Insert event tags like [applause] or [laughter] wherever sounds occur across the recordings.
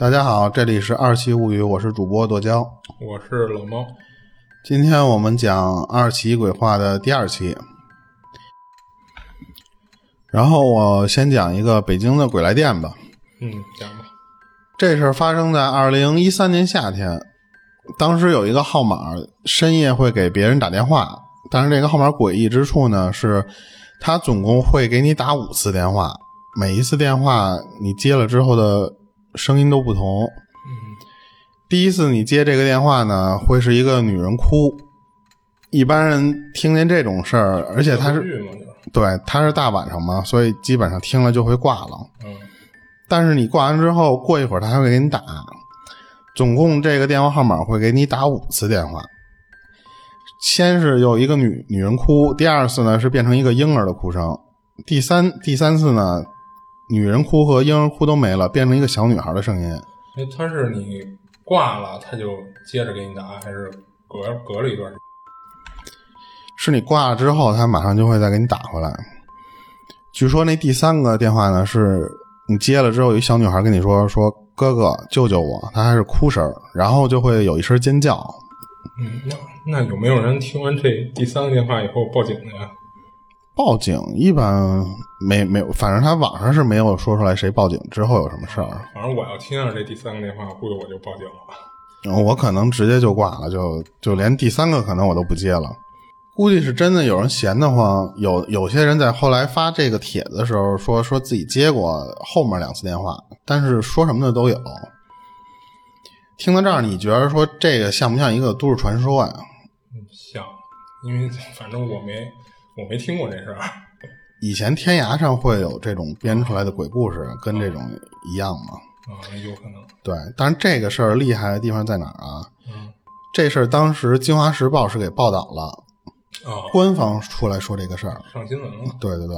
大家好，这里是二期物语，我是主播剁椒，我是老猫。今天我们讲二期鬼话的第二期，然后我先讲一个北京的鬼来电吧。嗯，讲吧。这事儿发生在二零一三年夏天，当时有一个号码深夜会给别人打电话，但是这个号码诡异之处呢，是他总共会给你打五次电话，每一次电话你接了之后的声音都不同。第一次你接这个电话呢，会是一个女人哭，一般人听见这种事儿，而且他是对他是大晚上嘛，所以基本上听了就会挂了。嗯但是你挂完之后，过一会儿他还会给你打，总共这个电话号码会给你打五次电话。先是有一个女女人哭，第二次呢是变成一个婴儿的哭声，第三第三次呢，女人哭和婴儿哭都没了，变成一个小女孩的声音。哎，他是你挂了，他就接着给你打，还是隔隔了一段时间？是你挂了之后，他马上就会再给你打回来。据说那第三个电话呢，是你接了之后，有一小女孩跟你说说哥哥救救我，她还是哭声，然后就会有一声尖叫。嗯，那那有没有人听完这第三个电话以后报警的呀？报警一般没没有，反正他网上是没有说出来谁报警之后有什么事儿。反正我要听到这第三个电话，估计我就报警了。嗯我可能直接就挂了，就就连第三个可能我都不接了。估计是真的有人闲得慌，有有些人在后来发这个帖子的时候说说自己接过后面两次电话，但是说什么的都有。听到这儿，你觉得说这个像不像一个都市传说呀？嗯，像，因为反正我没我没听过这事儿。以前天涯上会有这种编出来的鬼故事，跟这种一样吗？啊，有可能。对，但是这个事儿厉害的地方在哪儿啊？嗯这事儿当时《京华时报》是给报道了，啊，官方出来说这个事儿。上新闻了。对对对，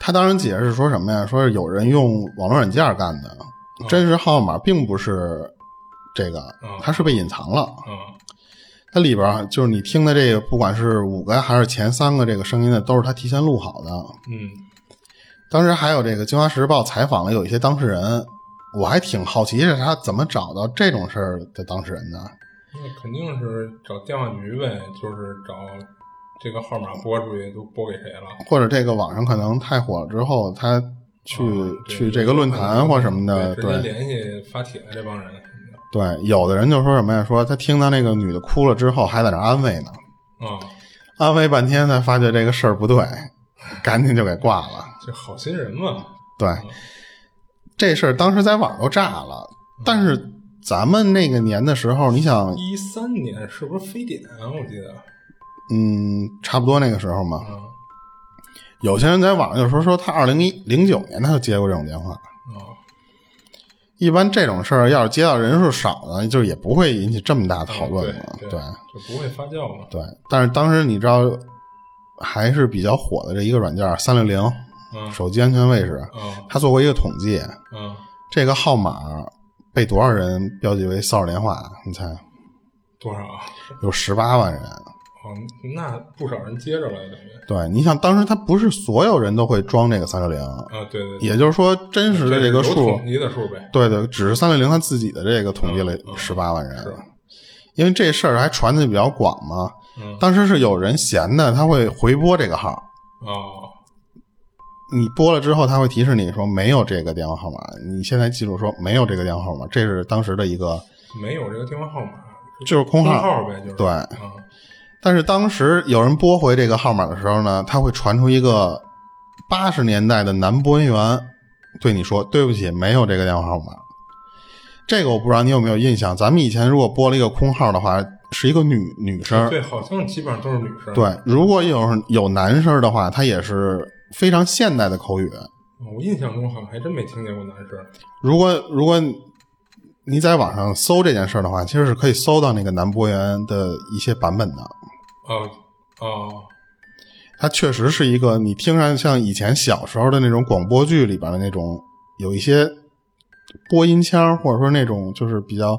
他当时解释说什么呀？说是有人用网络软件干的，真实号码并不是这个，它是被隐藏了。啊它里边儿就是你听的这个，不管是五个还是前三个这个声音呢，都是他提前录好的。嗯当时还有这个《京华时报》采访了有一些当事人，我还挺好奇是他怎么找到这种事儿的当事人的。那肯定是找电话局呗，就是找这个号码拨出去都拨给谁了。或者这个网上可能太火了之后，他去、啊去这个论坛或什么的，对，直接联系发帖的这帮人对，有的人就说什么呀？说他听到那个女的哭了之后，还在那安慰呢，的啊，安慰半天才发觉这个事儿不对，赶紧就给挂了。这好心人嘛。对，这事儿当时在网上都炸了，但是咱们那个年的时候，你想，一三年是不是非典啊？我记得嗯，差不多那个时候嘛，啊有些人在网上就说说他二零一零九年他就接过这种电话。啊一般这种事儿要是接到人数少呢，就也不会引起这么大讨论对嘛。对，就不会发酵了。对，但是当时你知道还是比较火的这一个软件三六零嗯手机安全卫士，啊他做过一个统计，啊，这个号码被多少人标记为骚扰电话？你猜？多少啊？有十八万人。哦，那不少人接着了，等于对，你想当时他不是所有人都会装这个三六零，啊，对对，对也就是说真实的这个数统，计的数呗。对对，只是三六零他自己的这个统计了十八万人，是因为这事儿还传的比较广嘛。嗯当时是有人闲的，他会回拨这个号，哦你拨了之后，他会提示你说没有这个电话号码，你现在记住说没有这个电话号码，这是当时的一个没有这个电话号码，就是空号。号呗，就是对啊但是当时有人拨回这个号码的时候呢，他会传出一个八十年代的男播音员对你说：“对不起，没有这个电话号码。”这个我不知道你有没有印象。咱们以前如果拨了一个空号的话，是一个女女生，对，好像基本上都是女生。对，如果有有男生的话，他也是非常现代的口语。我印象中好像还真没听见过男生。如果如果你在网上搜这件事的话，其实是可以搜到那个男播员的一些版本的。哦哦，它确实是一个你听上去像以前小时候的那种广播剧里边的那种，有一些播音腔，或者说那种就是比较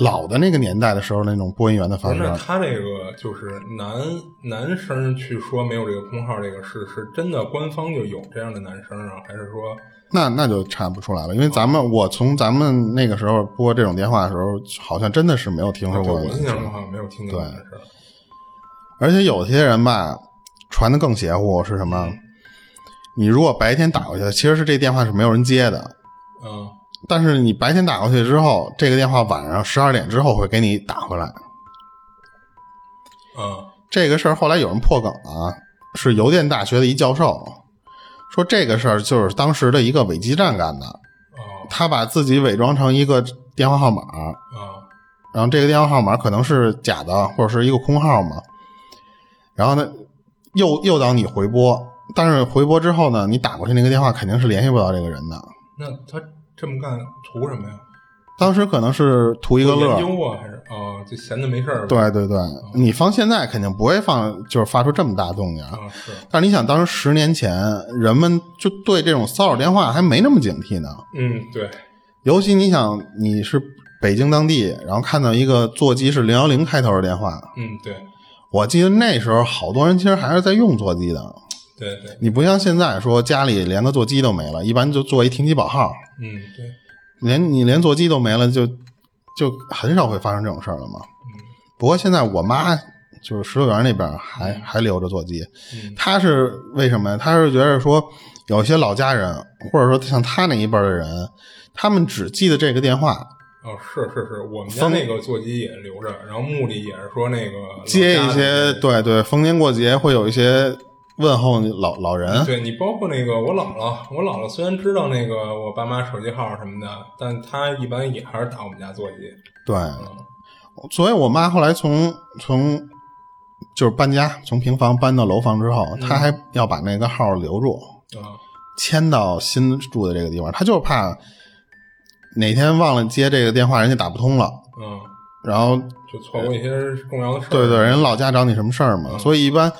老的那个年代的时候那种播音员的不是，方式。那他这个就是男男生去说没有这个空号，这个是是真的官方就有这样的男生啊，还是说那那就查不出来了，因为咱们我从咱们那个时候拨这种电话的时候，好像真的是没有听说过我印象中好像没有听过对。而且有些人吧，传的更邪乎是什么？你如果白天打过去，其实是这电话是没有人接的，嗯但是你白天打过去之后，这个电话晚上十二点之后会给你打回来。嗯这个事儿后来有人破梗了，是邮电大学的一教授说这个事儿就是当时的一个伪基站干的，哦他把自己伪装成一个电话号码，啊然后这个电话号码可能是假的，或者是一个空号嘛。然后呢，诱诱导你回拨，但是回拨之后呢，你打过去那个电话肯定是联系不到这个人的。那他这么干图什么呀？当时可能是图一个乐研，究啊，还是啊，就闲着没事儿？对对对，你放现在肯定不会放，就是发出这么大动静。啊。是。但是你想，当时十年前，人们就对这种骚扰电话还没那么警惕呢。嗯对。尤其你想，你是北京当地，然后看到一个座机是零幺零开头的电话，嗯对。我记得那时候好多人其实还是在用座机的。对对。你不像现在说家里连个座机都没了，一般就做一停机保号，嗯对连你连座机都没了，就就很少会发生这种事儿了嘛。不过现在我妈就是石头园那边还、还留着座机，嗯她是为什么呀？她是觉得说有些老家人，或者说像她那一辈的人，他们只记得这个电话，哦是是是，我们家封那个座机也留着，然后目的也是说那个接一些对对，逢年过节会有一些问候老老人。对你包括那个我姥姥，我姥姥虽然知道那个我爸妈手机号什么的，但她一般也还是打我们家座机。对，嗯所以我妈后来从从就是搬家，从平房搬到楼房之后，她还要把那个号留住，啊迁到新住的这个地方。她就是怕哪天忘了接这个电话，人家打不通了，嗯，然后就错过一些重要的事儿。对对，人老家找你什么事儿嘛。所以一般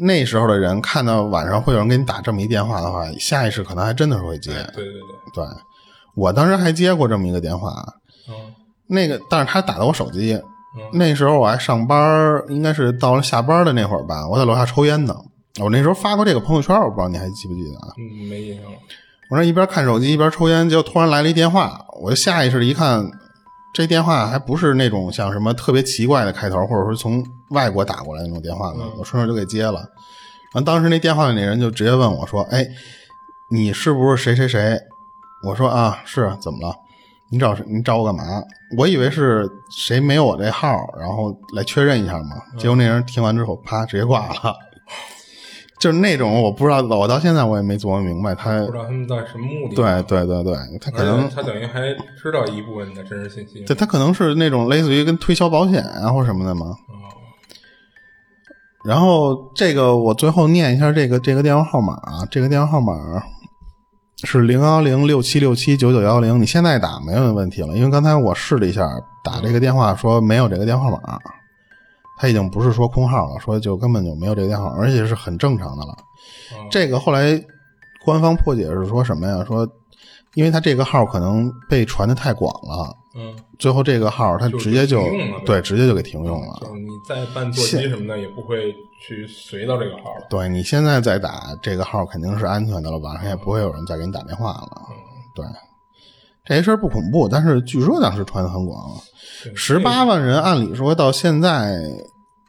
那时候的人看到晚上会有人给你打这么一电话的话，下意识可能还真的是会接。对对对，对我当时还接过这么一个电话，嗯那个但是他打的我手机，嗯那时候我还上班，应该是到了下班的那会儿吧，我在楼下抽烟呢。我那时候发过这个朋友圈，我不知道你还记不记得啊？嗯，没印象了。我那一边看手机一边抽烟，结果突然来了一电话，我就下意识的一看，这电话还不是那种像什么特别奇怪的开头，或者说从外国打过来那种电话呢，我顺手就给接了。然后当时那电话里那人就直接问我说：“哎，你是不是谁谁谁？”我说：“啊，是，怎么了？你找？你找我干嘛？”我以为是谁没有我这号，然后来确认一下嘛。结果那人听完之后，啪，直接挂了。就是那种我不知道，我到现在我也没琢磨明白他不知道他们在什么目的。对对对对，他可能他等于还知道一部分的真实信息。对他可能是那种类似于跟推销保险啊或什么的嘛。哦然后这个我最后念一下这个这个电话号码啊，这个电话号码是零幺零六七六七九九幺零，你现在打没有问题了，因为刚才我试了一下，打这个电话说没有这个电话号码，他已经不是说空号了，说就根本就没有这个电话，而且是很正常的了。哦这个后来官方破解是说什么呀？说因为他这个号可能被传的太广了，嗯，最后这个号他直接就对直接就给停用了。就是你再办座机什么的，也不会去随到这个号了。对你现在再打这个号肯定是安全的了，晚上也不会有人再给你打电话了。对，这事儿不恐怖，但是据说当时传的很广，对十八万人，按理说到现在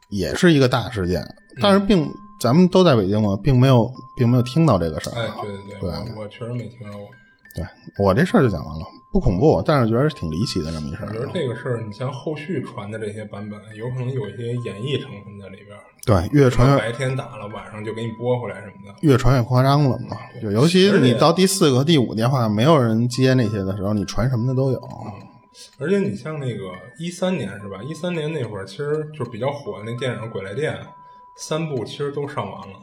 也是一个大事件，但是并咱们都在北京嘛，并没有并没有听到这个事儿。哎，对对对我我确实没听说过。对我这事儿就讲完了，不恐怖，但是觉得是挺离奇的这么一事儿我觉得。这个事儿，你像后续传的这些版本，有可能有一些演绎成分在里边儿。对，越传越白天打了，晚上就给你拨回来什么的。越传越夸张了嘛。就尤其是你到第四个、第五个电话没有人接那些的时候，你传什么的都有。而且你像那个一三年是吧？一三年那会儿，其实就比较火的那电影《鬼来电》，三部其实都上完了。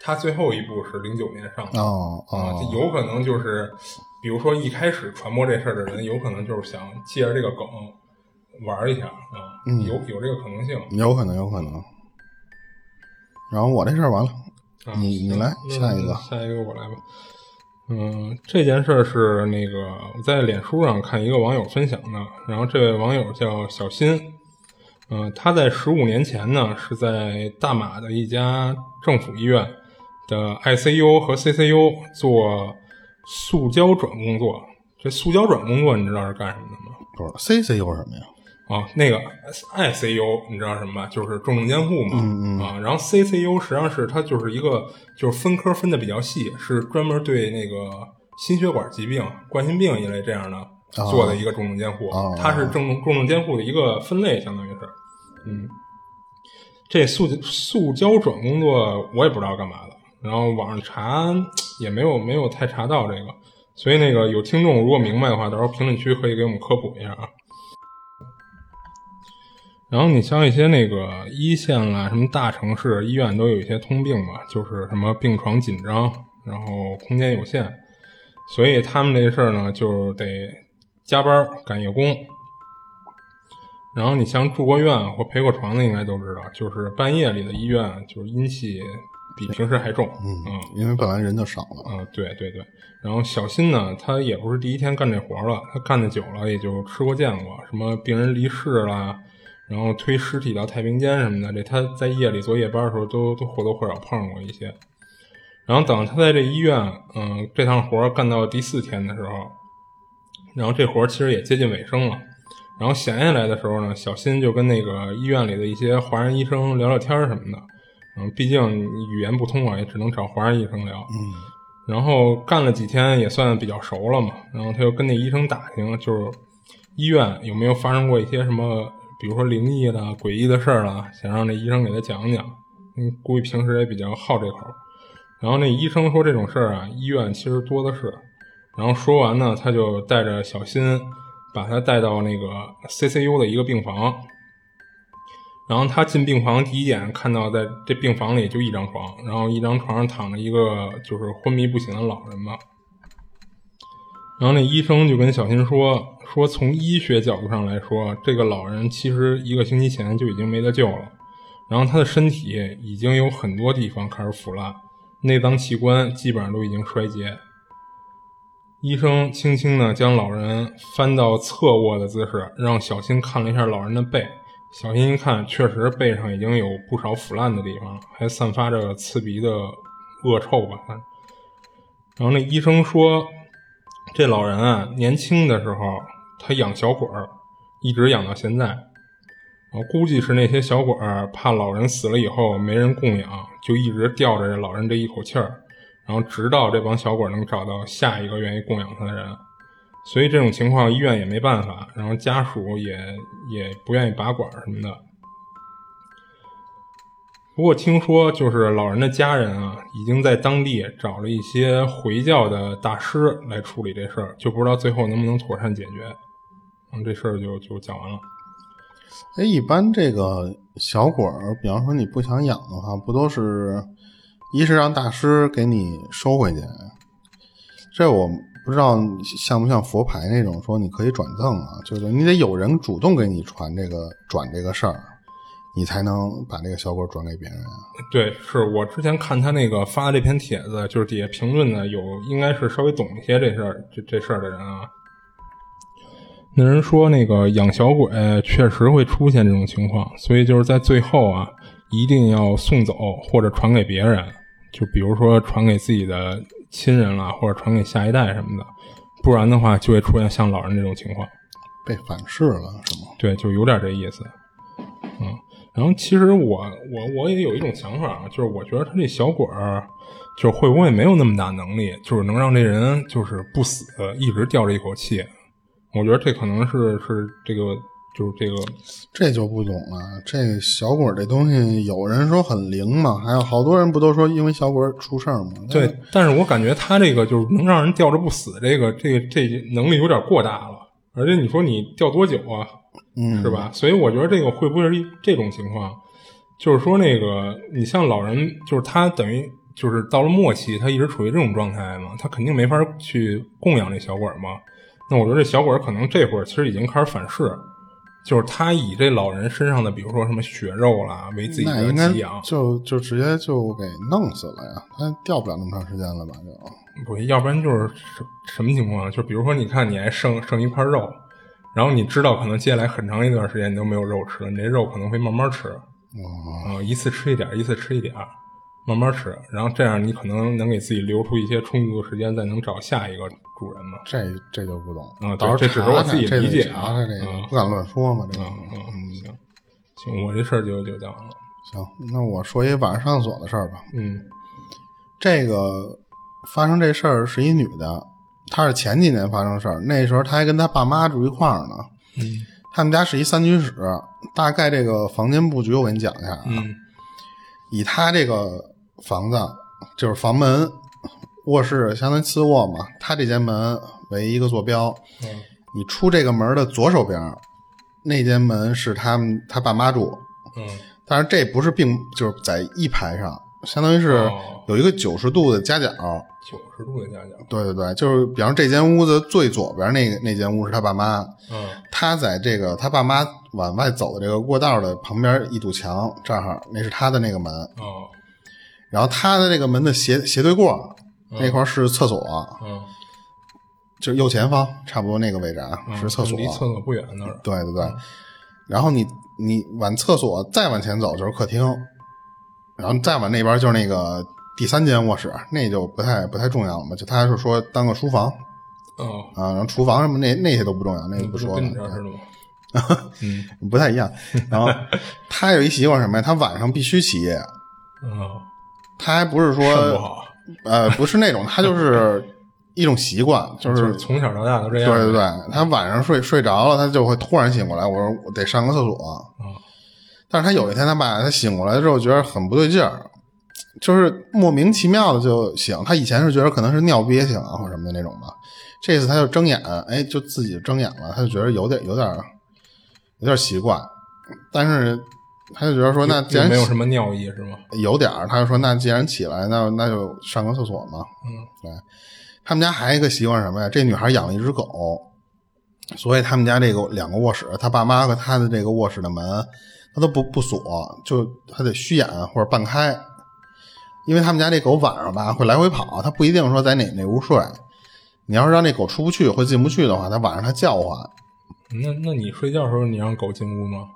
它最后一部是零九年上的。哦啊，哦，这有可能就是，比如说一开始传播这事儿的人，有可能就是想借着这个梗玩一下啊，嗯有有这个可能性。有可能，有可能。然后我这事儿完了，啊你你来下一个下一个我来吧。嗯，这件事儿是那个我在脸书上看一个网友分享的，然后这位网友叫小新，嗯，他在十五年前呢是在大马的一家政府医院的 ICU 和 CCU 做塑胶转工作。这塑胶转工作你知道是干什么的吗？不是 CCU 什么呀？啊，那个 ICU 你知道什么吧？就是重症监护嘛。嗯嗯。啊，然后 CCU 实际上是它就是一个就是分科分的比较细，是专门对那个心血管疾病、冠心病一类这样的做的一个重症监护。它是重重症监护的一个分类，相当于是。嗯。这塑塑胶转工作我也不知道干嘛的，然后网上查也没有没有太查到这个，所以那个有听众如果明白的话，到时候评论区可以给我们科普一下啊。然后你像一些那个一线啦，什么大城市医院都有一些通病嘛，就是什么病床紧张，然后空间有限，所以他们这事儿呢就得加班赶夜工。然后你像住过院或陪过床的，应该都知道，就是半夜里的医院，就是阴气比平时还重。嗯，因为本来人就少了。啊，对对对。然后小新呢，他也不是第一天干这活了，他干的久了，也就吃过见过，什么病人离世啦。然后推尸体到太平间什么的，这他在夜里做夜班的时候都都或多或少碰上过一些。然后等他在这医院，嗯，这趟活干到第四天的时候，然后这活其实也接近尾声了。然后闲下来的时候呢，小新就跟那个医院里的一些华人医生聊聊天什么的。嗯，毕竟语言不通啊，也只能找华人医生聊。嗯。然后干了几天也算比较熟了嘛。然后他就跟那医生打听，就是医院有没有发生过一些什么。比如说灵异的、诡异的事儿了，想让那医生给他讲讲。嗯，估计平时也比较好这口。然后那医生说这种事儿啊，医院其实多的是。然后说完呢，他就带着小新，把他带到那个 CCU 的一个病房。然后他进病房第一眼看到，在这病房里就一张床，然后一张床上躺着一个就是昏迷不醒的老人嘛。然后那医生就跟小新说。说从医学角度上来说，这个老人其实一个星期前就已经没得救了，然后他的身体已经有很多地方开始腐烂，内脏器官基本上都已经衰竭。医生轻轻地将老人翻到侧卧的姿势，让小新看了一下老人的背。小心一看，确实背上已经有不少腐烂的地方，还散发着刺鼻的恶臭吧。然后那医生说，这老人啊，年轻的时候。他养小鬼儿，一直养到现在，然后估计是那些小鬼儿怕老人死了以后没人供养，就一直吊着这老人这一口气儿，然后直到这帮小鬼能找到下一个愿意供养他的人。所以这种情况医院也没办法，然后家属也也不愿意拔管什么的。不过听说就是老人的家人啊，已经在当地找了一些回教的大师来处理这事儿，就不知道最后能不能妥善解决。嗯，这事儿就就讲完了。哎，一般这个小鬼儿，比方说你不想养的话，不都是一是让大师给你收回去？这我不知道像不像佛牌那种，说你可以转赠啊，就是你得有人主动给你传这个转这个事儿，你才能把这个小鬼转给别人。对，是我之前看他那个发这篇帖子，就是底下评论的有，应该是稍微懂一些这事儿这这事儿的人啊。那人说，那个养小鬼确实会出现这种情况，所以就是在最后啊，一定要送走或者传给别人，就比如说传给自己的亲人了，或者传给下一代什么的，不然的话就会出现像老人这种情况，被反噬了是吗？对，就有点这意思。嗯，然后其实我我我也有一种想法啊，就是我觉得他这小鬼儿，就是会不会没有那么大能力，就是能让这人就是不死，一直吊着一口气。我觉得这可能是是这个，就是这个，这就不懂了。这小鬼这东西，有人说很灵嘛，还有好多人不都说因为小鬼出事儿吗？对，但是我感觉他这个就是能让人吊着不死，这个这个这能力有点过大了。而且你说你吊多久啊？嗯，是吧？所以我觉得这个会不会是这种情况？就是说那个你像老人，就是他等于就是到了末期，他一直处于这种状态嘛，他肯定没法去供养这小鬼嘛。那我觉得这小鬼可能这会儿其实已经开始反噬，就是他以这老人身上的，比如说什么血肉啦，为自己的应该给养，就就直接就给弄死了呀，他掉不了那么长时间了吧？就不，要不然就是什什么情况啊？就比如说，你看你还剩剩一块肉，然后你知道可能接下来很长一段时间你都没有肉吃了，你这肉可能会慢慢吃，哦，啊、一次吃一点儿，一次吃一点儿，慢慢吃，然后这样你可能能给自己留出一些充足的时间，再能找下一个主人嘛。这这就不懂啊到时候这只是我自己理解啊这个嗯不敢乱说嘛，这个。嗯嗯，行行，我这事儿就就讲完了。行，那我说一晚上上厕所的事儿吧。嗯这个发生这事儿是一女的，她是前几年发生事儿，那时候她还跟她爸妈住一块儿呢。嗯他们家是一三居室，大概这个房间布局我给你讲一下啊。嗯以她这个房子就是房门、卧室相当于次卧嘛，他这间门为一个坐标。嗯你出这个门的左手边，那间门是他们他爸妈住，嗯但是这不是并就是在一排上，相当于是哦有一个九十度的夹角。九十度的夹角。对对对，就是比方这间屋子最左边那个那间屋是他爸妈，嗯他在这个他爸妈往外走的这个过道的旁边一堵墙这儿，那是他的那个门，哦然后他的这个门的斜斜对过、那块是厕所，嗯，就是右前方差不多那个位置啊，嗯是厕所。离厕所不远那儿。对对对，然后你你往厕所再往前走就是客厅，然后再往那边就是那个第三间卧室，那就不太不太重要了嘛，就他是说当个书房哦，啊，然后厨房什么那那些都不重要，那那就不说了跟你，这儿似的吗？嗯 [laughs] 不太一样。然后 [laughs] 他有一习惯什么呀？他晚上必须起夜，哦，他还不是说好，呃不是那种，他就是一种习惯，就就是是从小到大都这样。对对对，他晚上睡睡着了，他就会突然醒过来。我说我得上个厕所。但是他有一天，他把他醒过来之后，觉得很不对劲儿，就是莫名其妙的就醒。他以前是觉得可能是尿憋醒啊或者什么的那种吧，这次他就睁眼，哎，就自己睁眼了，他就觉得有点有点有点奇怪，但是他就觉得说，那既然没有什么尿意是吗？有点儿，他就说那既然起来，那那就上个厕所嘛。嗯，对，他们家还有一个习惯什么呀？这女孩养了一只狗，所以他们家这个两个卧室，他爸妈和他的这个卧室的门，他都不不锁，就他得虚掩或者半开，因为他们家这狗晚上吧会来回跑，它不一定说在哪哪屋睡。你要是让那狗出不去或进不去的话，它晚上它叫唤，那那你睡觉的时候你让狗进屋吗？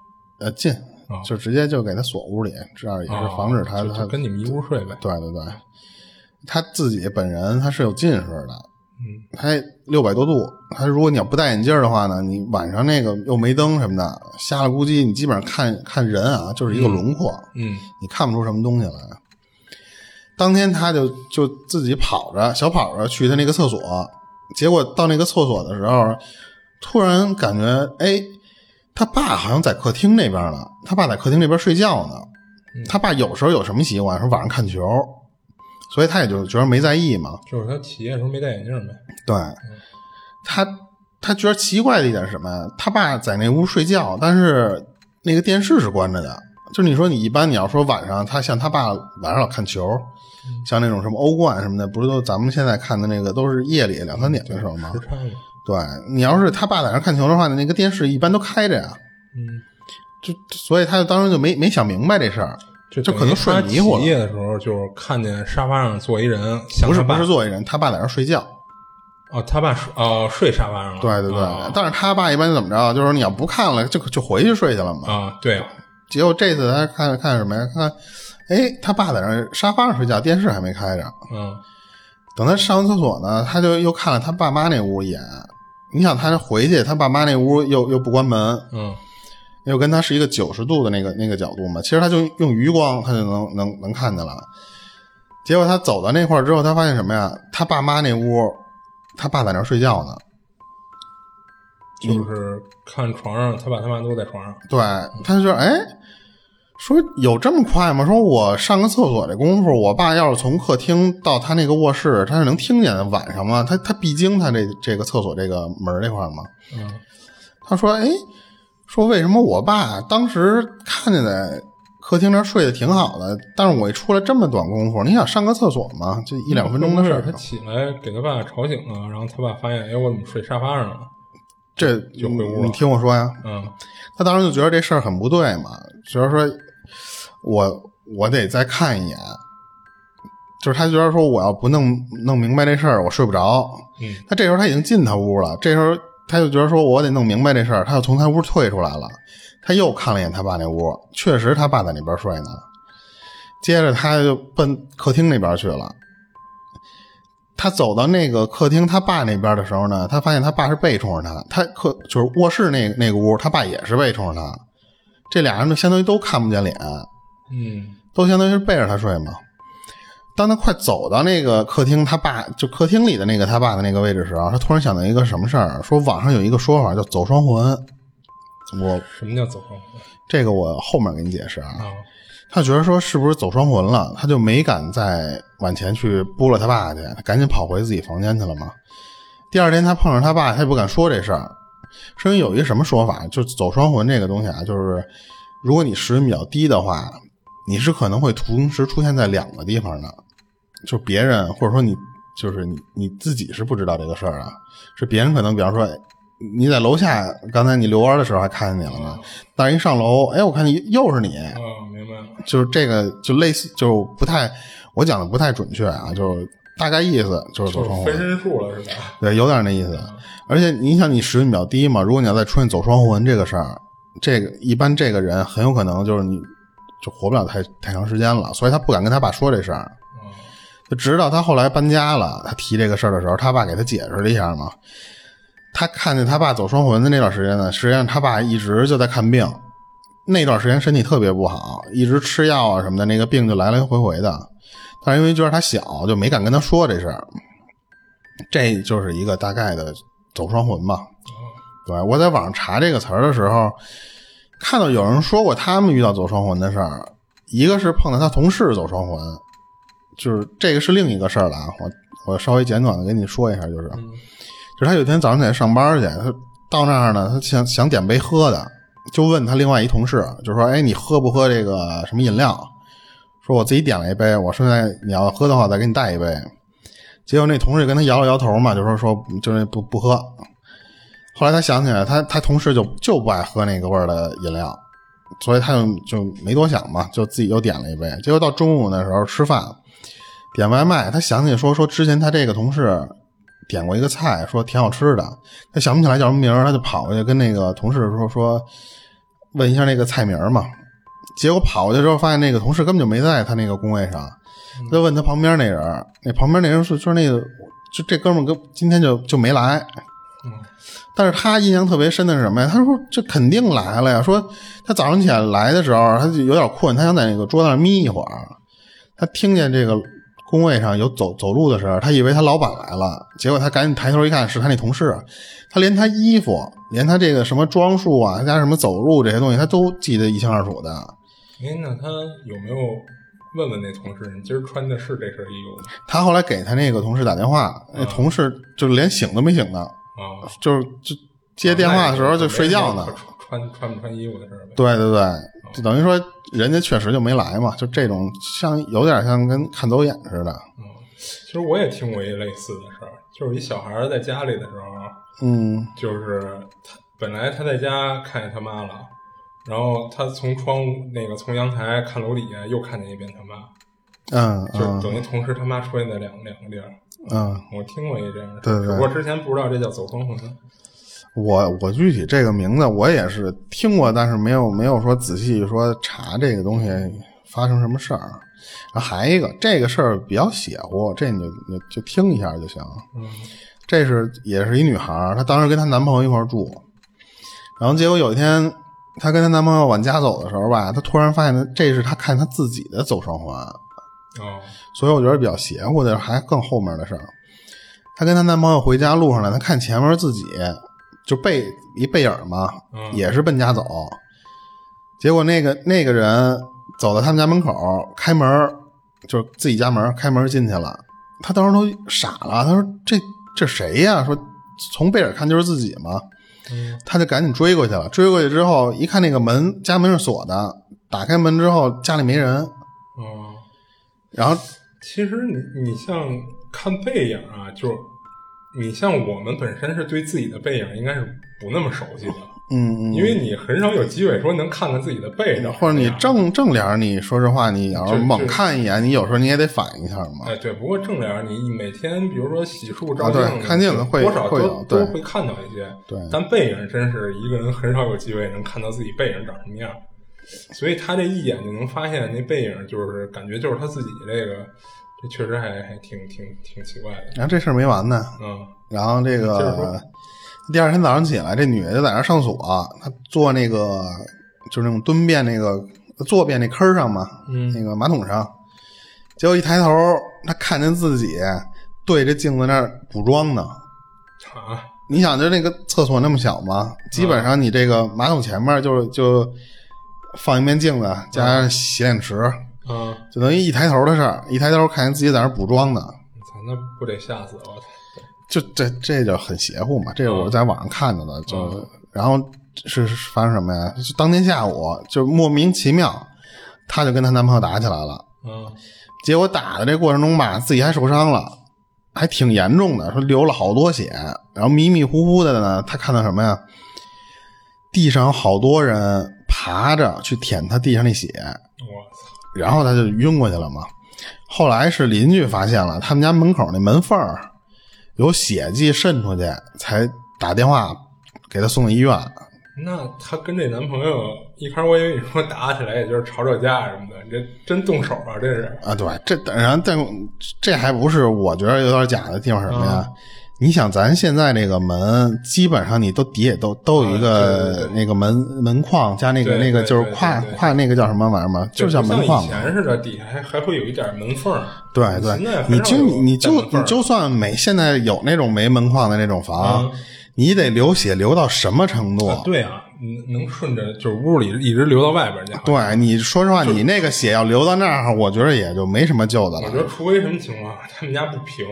呃，进啊。就直接就给他锁屋里，这样也是防止他哦就它就跟你们一屋睡呗。对对对，他自己本人他是有近视的，嗯，他六百多度，他如果你要不戴眼镜的话呢，你晚上那个又没灯什么的，瞎了估计你基本上看看人啊就是一个轮廓，嗯。你看不出什么东西来。当天他就就自己跑着小跑着去他那个厕所，结果到那个厕所的时候，突然感觉哎，他爸好像在客厅那边呢，他爸在客厅那边睡觉呢。他爸有时候有什么习惯，说晚上看球，所以他也就觉得没在意嘛。就是他起夜的时候没戴眼镜呗。对，他他觉得奇怪的一点是什么呀？他爸在那屋睡觉，但是那个电视是关着的。就是你说你一般你要说晚上，他像他爸晚上老看球，像那种什么欧冠什么的，不是都咱们现在看的那个都是夜里两三点的时候吗时？差嘛。对你要是他爸在那看球的话，那个电视一般都开着呀。嗯，就所以他就当时就没没想明白这事儿，就就可能睡迷糊了起夜的时候，就是看见沙发上坐一人，不是不是坐一人，他爸在那儿睡觉。哦，他爸睡哦睡沙发上了。对对对，啊但是他爸一般怎么着？就是你要不看了，就就回去睡去了嘛。啊，对啊，结果这次他看看什么呀？看，哎，他爸在那儿沙发上睡觉，电视还没开着。嗯等他上完厕所呢，他就又看了他爸妈那屋一眼。你想，他回去，他爸妈那屋又又不关门，嗯又跟他是一个九十度的那个那个角度嘛。其实他就用余光，他就能能能看见了。结果他走到那块儿之后，他发现什么呀？他爸妈那屋，他爸在那儿睡觉呢。就是看床上，他爸他妈都在床上。对，他就觉得，哎，说有这么快吗？说我上个厕所这功夫，我爸要是从客厅到他那个卧室，他是能听见的。晚上嘛，他他必经他这这个厕所这个门这块嘛。嗯他说，哎，说为什么我爸当时看见在客厅那儿睡得挺好的，但是我一出来这么短功夫，你想上个厕所嘛，就一两分钟的事儿他。起来给他爸吵醒了，然后他爸发现，哎，我怎么睡沙发上了？这就回屋了你听我说呀，嗯他当时就觉得这事儿很不对嘛，觉得说我我得再看一眼，就是他觉得说我要不弄弄明白这事儿，我睡不着。嗯他这时候他已经进他屋了，这时候他就觉得说我得弄明白这事儿，他又从他屋退出来了。他又看了一眼他爸那屋，确实他爸在那边睡呢。接着他就奔客厅那边去了。他走到那个客厅他爸那边的时候呢，他发现他爸是背冲着他，他客就是卧室那那个屋，他爸也是背冲着他，这俩人就相当于都看不见脸，嗯都相当于是背着他睡嘛。当他快走到那个客厅，他爸就客厅里的那个他爸的那个位置时候，他突然想到一个什么事儿，说网上有一个说法叫走双魂，我什么叫走双魂这个我后面给你解释啊。啊？他觉得说是不是走双魂了，他就没敢再往前去拨了他爸去，他赶紧跑回自己房间去了嘛。第二天他碰上他爸，他也不敢说这事儿，是因为有一个什么说法，就走双魂这个东西啊，就是如果你时运比较低的话，你是可能会同时出现在两个地方的，就别人或者说你就是你你自己是不知道这个事儿啊，是别人可能比方说你在楼下，刚才你遛弯的时候还看见你了呢，但是一上楼，哎，我看你又是你，啊，明白了。就是这个就类似，就不太我讲的不太准确啊，就是大概意思就是走窗户，分身术了是吧？对，有点那意思。而且你想，你时运比较低嘛，如果你要再出现走双魂这个事儿，这个一般这个人很有可能就是你就活不了太太长时间了，所以他不敢跟他爸说这事儿。就直到他后来搬家了，他提这个事儿的时候，他爸给他解释了一下嘛。他看见他爸走双魂的那段时间呢，实际上他爸一直就在看病，那段时间身体特别不好，一直吃药啊什么的，那个病就来来回回的。但是因为觉得他小，就没敢跟他说这事儿。这就是一个大概的走双魂吧。对，我在网上查这个词儿的时候，看到有人说过他们遇到走双魂的事儿，一个是碰到他同事走双魂，就是这个是另一个事儿了啊。我我稍微简短的跟你说一下，就是，就是他有一天早上起来上班去，他到那儿呢，他想想点杯喝的，就问他另外一同事，就说：“哎，你喝不喝这个什么饮料？”说我自己点了一杯，我说那你要喝的话，我再给你带一杯。结果那同事跟他摇了摇头嘛，就说说就是不不喝。后来他想起来，他他同事就就不爱喝那个味儿的饮料，所以他就就没多想嘛，就自己又点了一杯。结果到中午的时候吃饭，点外卖，他想起说说之前他这个同事点过一个菜，说挺好吃的，他想不起来叫什么名儿，他就跑过去跟那个同事说说问一下那个菜名嘛。结果跑过去之后，发现那个同事根本就没在他那个工位上，他就问他旁边那人，那旁边那人说说那个就这哥们跟今天就就没来。但是他印象特别深的是什么呀？他说这肯定来了呀。说他早上起来来的时候，他就有点困，他想在那个桌子上眯一会儿。他听见这个工位上有走走路的声，他以为他老板来了，结果他赶紧抬头一看，是他那同事。他连他衣服，连他这个什么装束啊，加什么走路这些东西，他都记得一清二楚的。哎，那他有没有问问那同事，你今儿穿的是这身衣服吗？他后来给他那个同事打电话，那同事就连醒都没醒呢，啊，就是就接电话的时候就睡觉呢。穿穿不穿衣服的事儿呗。对对对，就等于说人家确实就没来嘛，就这种像有点像跟看走眼似的。嗯，其实我也听过一类似的事儿，就是一小孩儿在家里的时候，嗯就是他本来他在家看见他妈了，然后他从窗户那个从阳台看楼底下又看见一遍他妈，嗯就等于同时他妈出现在两两个地儿。嗯，我听过一这样的事，对对只不过之前不知道这叫走双魂。我我具体这个名字我也是听过，但是没有没有说仔细说查这个东西发生什么事儿。然后还一个这个事儿比较邪乎，这你就你就听一下就行。嗯这是也是一女孩儿，她当时跟她男朋友一块儿住，然后结果有一天，她跟她男朋友往家走的时候吧，她突然发现这是她看她自己的走双环，哦，所以我觉得比较邪乎的还更后面的事儿。她跟她男朋友回家路上呢，她看前面自己就背一背影嘛，嗯也是奔家走，结果那个那个人走到他们家门口开门，就是自己家门开门进去了，她当时都傻了，她说这这谁呀？说从背影看就是自己嘛，嗯她就赶紧追过去了。追过去之后，一看那个门家门是锁的，打开门之后家里没人，哦，然后其实你你像看背影啊，就是你像我们本身是对自己的背影应该是不那么熟悉的，嗯嗯，因为你很少有机会说能看看自己的背影，或者你正正脸，你说实话，你要是猛看一眼，你有时候你也得反应一下嘛。哎，对，不过正脸你每天比如说洗漱照镜，看镜子会多少都都会看到一些，对，但背影真是一个人很少有机会能看到自己背影长什么样。所以他这一眼就能发现那背影，就是感觉就是他自己这个，这确实还还挺挺挺奇怪的。然后这事儿没完呢，嗯，然后这个第二天早上起来，这女的就在那上锁，她坐那个就是那种蹲便那个坐便那坑上嘛，嗯，那个马桶上，结果一抬头，她看见自己对着镜子那儿补妆呢。啊，你想，就那个厕所那么小嘛，基本上你这个马桶前面就就。放一面镜子，加上洗脸池，嗯，就等于一抬头的事儿。一抬头看见自己在那补妆呢，操，那不得吓死我！就这这就很邪乎嘛。这是我在网上看到的，就然后是发生什么呀？就当天下午，就莫名其妙，她就跟她男朋友打起来了。嗯，结果打的这过程中吧，自己还受伤了，还挺严重的，说流了好多血。然后迷迷糊糊的呢，她看到什么呀？地上好多人。爬着去舔他地上那血，我操！然后他就晕过去了嘛。后来是邻居发现了他们家门口那门缝有血迹渗出去，才打电话给他送到医院。那她跟这男朋友一开始我以为你说打起来也就是吵吵架什么的，你这真动手啊！这是啊，对，这当然但这还不是我觉得有点假的地方什么呀？你想，咱现在这个门，基本上你都底下都都有一个那个门门框加那个那个就是跨跨那个叫什么玩意儿嘛？就叫门框。以前似的，底下还还会有一点门缝。对对，你就你就你就算没现在有那种没门框的那种房，你得流血流到什么程度？对啊，能顺着就是屋里一直流到外边去。对，你说实话，你那个血要流到那儿，我觉得也就没什么救的了。我觉得除非什么情况，他们家不平。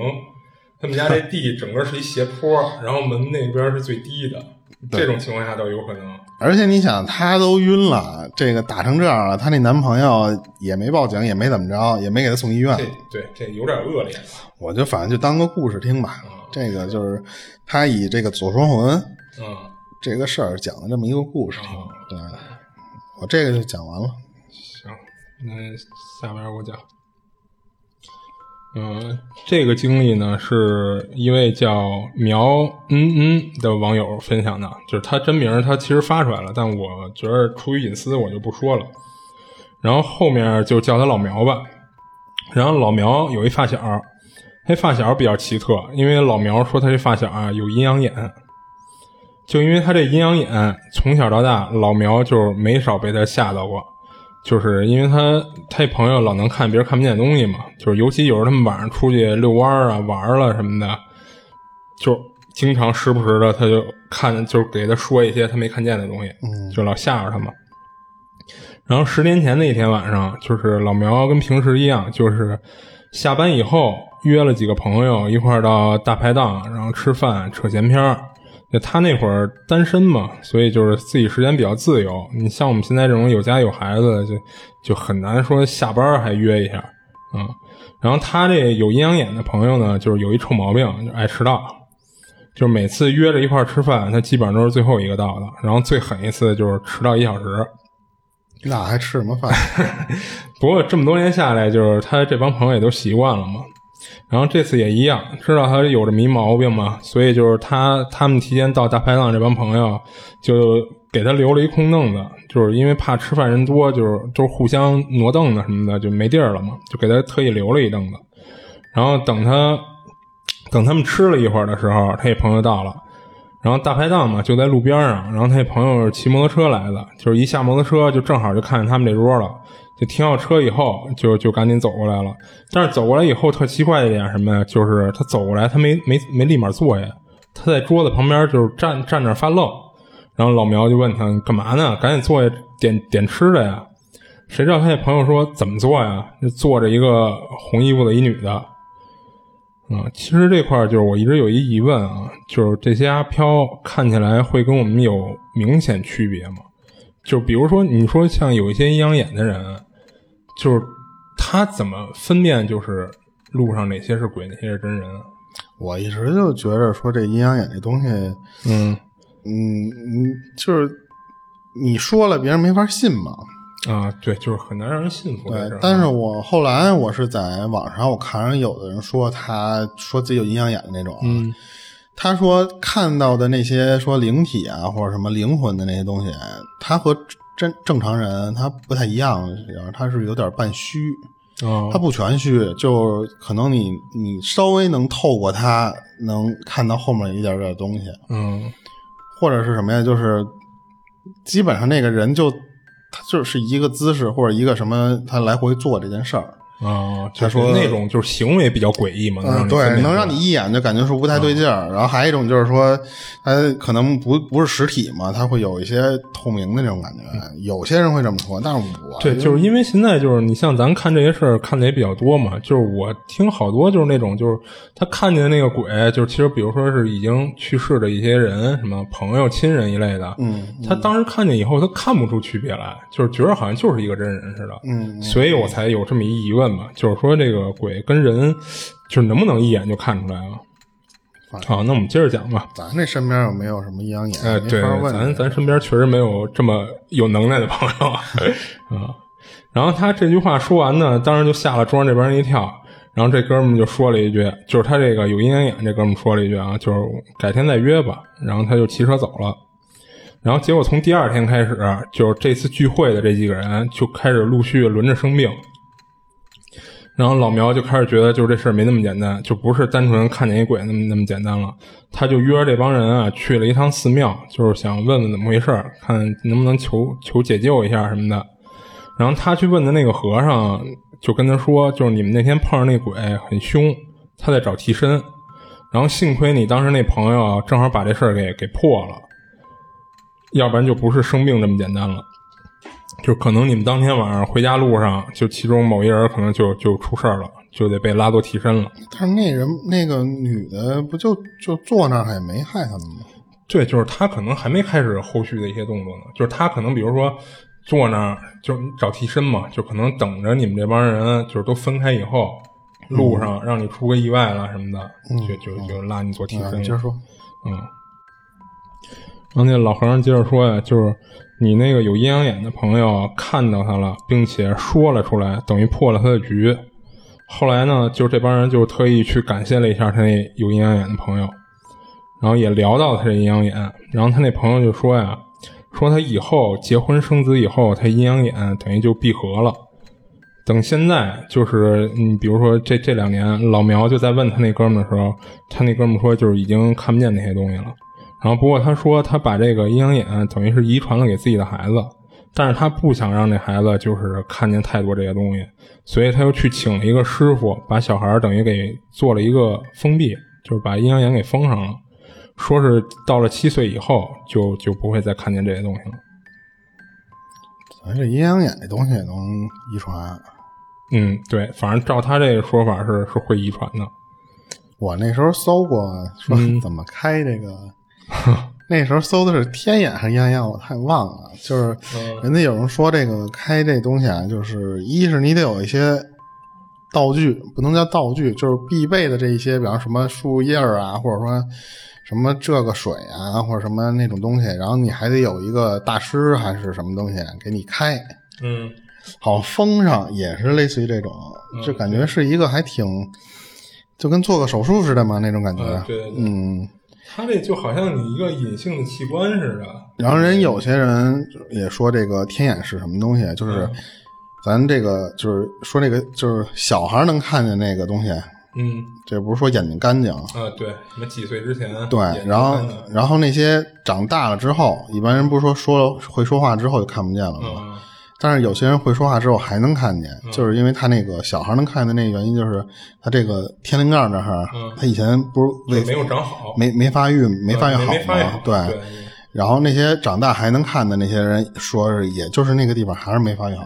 他们家这地整个是一斜坡，然后门那边是最低的，这种情况下倒有可能。而且你想，她都晕了，这个打成这样了，她那男朋友也没报警，也没怎么着，也没给她送医院。对，这有点恶劣了。我就反正就当个故事听吧。这个就是他以这个左双魂，嗯，这个事儿讲的这么一个故事。对，我这个就讲完了。行，那下边我讲。嗯，这个经历呢，是一位叫苗嗯嗯的网友分享的，就是他真名他其实发出来了，但我觉得出于隐私，我就不说了。然后后面就叫他老苗吧。然后老苗有一发小，那发小比较奇特，因为老苗说他这发小啊有阴阳眼，就因为他这阴阳眼，从小到大老苗就没少被他吓到过。就是因为他他一朋友老能看别人看不见的东西嘛，就是尤其有时候他们晚上出去遛弯儿啊、玩了什么的，就经常时不时的他就看，就是给他说一些他没看见的东西，就老吓着他嘛。然后十年前那天晚上，就是老苗跟平时一样，就是下班以后约了几个朋友一块儿到大排档，然后吃饭扯闲篇儿。就他那会儿单身嘛，所以就是自己时间比较自由。你像我们现在这种有家有孩子，就就很难说下班还约一下，嗯。然后他这有阴阳眼的朋友呢，就是有一臭毛病，就爱迟到。就是每次约着一块吃饭，他基本上都是最后一个到的。然后最狠一次就是迟到一小时。那还吃什么饭？[laughs] 不过这么多年下来，就是他这帮朋友也都习惯了嘛。然后这次也一样，知道他有这么一毛病嘛，所以就是他他们提前到大排档这帮朋友就给他留了一空凳子，就是因为怕吃饭人多，就是都互相挪凳子什么的就没地儿了嘛，就给他特意留了一凳子。然后等他等他们吃了一会儿的时候，他一朋友到了，然后大排档嘛就在路边上，然后他那朋友骑摩托车来的，就是一下摩托车就正好就看见他们这桌了。就停好车以后，就就赶紧走过来了。但是走过来以后，特奇怪的一点什么呀？就是他走过来，他没没没立马坐下，他在桌子旁边就是站站那发愣。然后老苗就问他干嘛呢？赶紧坐下点点吃的呀。谁知道他那朋友说怎么做呀？就坐着一个红衣服的一女的。啊，其实这块就是我一直有一疑问啊，就是这些阿飘看起来会跟我们有明显区别吗？就比如说你说像有一些阴阳眼的人。就是他怎么分辨就是路上哪些是鬼，哪些是真人？我一直就觉着说这阴阳眼这东西，嗯，嗯，你就是你说了，别人没法信嘛。啊，对，就是很难让人信服。对，但是我后来我是在网上我看上有的人说，他说自己有阴阳眼的那种，嗯，他说看到的那些说灵体啊或者什么灵魂的那些东西，他和真正常人他不太一样，他是有点半虚，哦，他不全虚，就可能你你稍微能透过他能看到后面一点点东西，嗯，或者是什么呀，就是基本上那个人就。他就是一个姿势或者一个什么，他来回做这件事儿。啊，他说那种就是行为比较诡异嘛，嗯，对，能让你一眼就感觉说不太对劲儿。然后还有一种就是说，他可能不不是实体嘛，他会有一些透明的那种感觉。有些人会这么说，但是我对，就是因为现在就是你像咱看这些事儿看的也比较多嘛，就是我听好多就是那种就是他看见那个鬼，就是其实比如说是已经去世的一些人，什么朋友、亲人一类的，嗯，他当时看见以后，他看不出区别来，就是觉得好像就是一个真人似的，嗯，所以我才有这么一疑问。就是说，这个鬼跟人，就是能不能一眼就看出来啊？好，那我们接着讲吧。咱这身边有没有什么阴阳眼？哎，对，咱咱身边确实没有这么有能耐的朋友 [laughs] 啊。然后他这句话说完呢，当时就吓了庄这边人一跳。然后这哥们就说了一句，就是他这个有阴阳眼，这哥们说了一句啊，就是改天再约吧。然后他就骑车走了。然后结果从第二天开始，就是这次聚会的这几个人就开始陆续轮着生病。然后老苗就开始觉得，就是这事儿没那么简单，就不是单纯看见一鬼那么那么简单了。他就约着这帮人啊去了一趟寺庙，就是想问问怎么回事，看能不能求求解救一下什么的。然后他去问的那个和尚，就跟他说，就是你们那天碰上那鬼很凶，他在找替身。然后幸亏你当时那朋友正好把这事儿给给破了，要不然就不是生病这么简单了。就可能你们当天晚上回家路上，就其中某一人可能就就出事儿了，就得被拉做替身了。但是那人那个女的不就就坐那儿也没害他们吗？对，就是他可能还没开始后续的一些动作呢。就是他可能比如说坐那儿就找替身嘛，就可能等着你们这帮人就是都分开以后，路上让你出个意外了什么的，就就就拉你做替身。接着说，嗯。然后那老和尚接着说呀，就是。你那个有阴阳眼的朋友看到他了，并且说了出来，等于破了他的局。后来呢，就这帮人就特意去感谢了一下他那有阴阳眼的朋友，然后也聊到他这阴阳眼。然后他那朋友就说呀，说他以后结婚生子以后，他阴阳眼等于就闭合了。等现在就是你比如说这这两年，老苗就在问他那哥们的时候，他那哥们说就是已经看不见那些东西了。然后，不过他说他把这个阴阳眼等于是遗传了给自己的孩子，但是他不想让这孩子就是看见太多这些东西，所以他又去请了一个师傅，把小孩等于给做了一个封闭，就是把阴阳眼给封上了，说是到了七岁以后就就不会再看见这些东西了。咱这阴阳眼这东西也能遗传？嗯，对，反正照他这个说法是是会遗传的。我那时候搜过，说怎么开这个。[laughs] 那时候搜的是天眼还是阴阳眼，我太忘了。就是人家有人说这个开这东西啊，就是一是你得有一些道具，不能叫道具，就是必备的这一些，比方什么树叶啊，或者说什么这个水啊，或者什么那种东西。然后你还得有一个大师还是什么东西给你开，嗯，好封上也是类似于这种，就感觉是一个还挺就跟做个手术似的嘛那种感觉，对，嗯。他这就好像你一个隐性的器官似的。然后人有些人也说这个天眼是什么东西，就是咱这个就是说这个就是小孩能看见那个东西。嗯，这不是说眼睛干净啊？对，什么几岁之前？对，然后然后那些长大了之后，一般人不是说说会说话之后就看不见了吗？但是有些人会说话之后还能看见，就是因为他那个小孩能看见的那个原因，就是他这个天灵盖那儿，他以前不是没有长好，没没发育，没发育好嘛？对。然后那些长大还能看的那些人，说是也就是那个地方还是没发育好，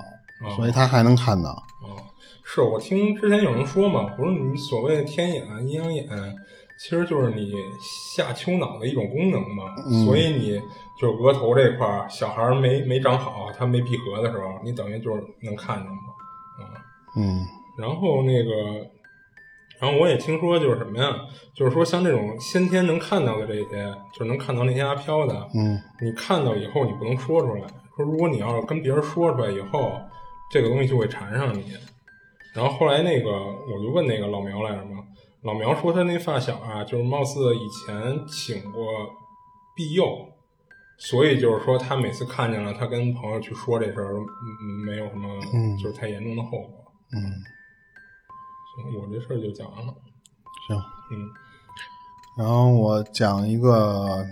所以他还能看到。哦，是我听之前有人说嘛，不是你所谓的天眼、阴阳眼，其实就是你下丘脑的一种功能嘛，所以你。就是额头这块儿，小孩没没长好，他没闭合的时候，你等于就是能看见嘛，嗯，然后那个然后我也听说，就是什么呀？就是说，像这种先天能看到的这些，就是能看到那些阿飘的，嗯，你看到以后你不能说出来。说如果你要是跟别人说出来以后，这个东西就会缠上你。然后后来那个我就问那个老苗来着嘛，老苗说他那发小啊，就是貌似以前请过庇佑，所以就是说他每次看见了，他跟朋友去说这事儿，嗯，没有什么就是太严重的后果。嗯，行，我这事儿就讲完了。行，嗯，然后我讲一个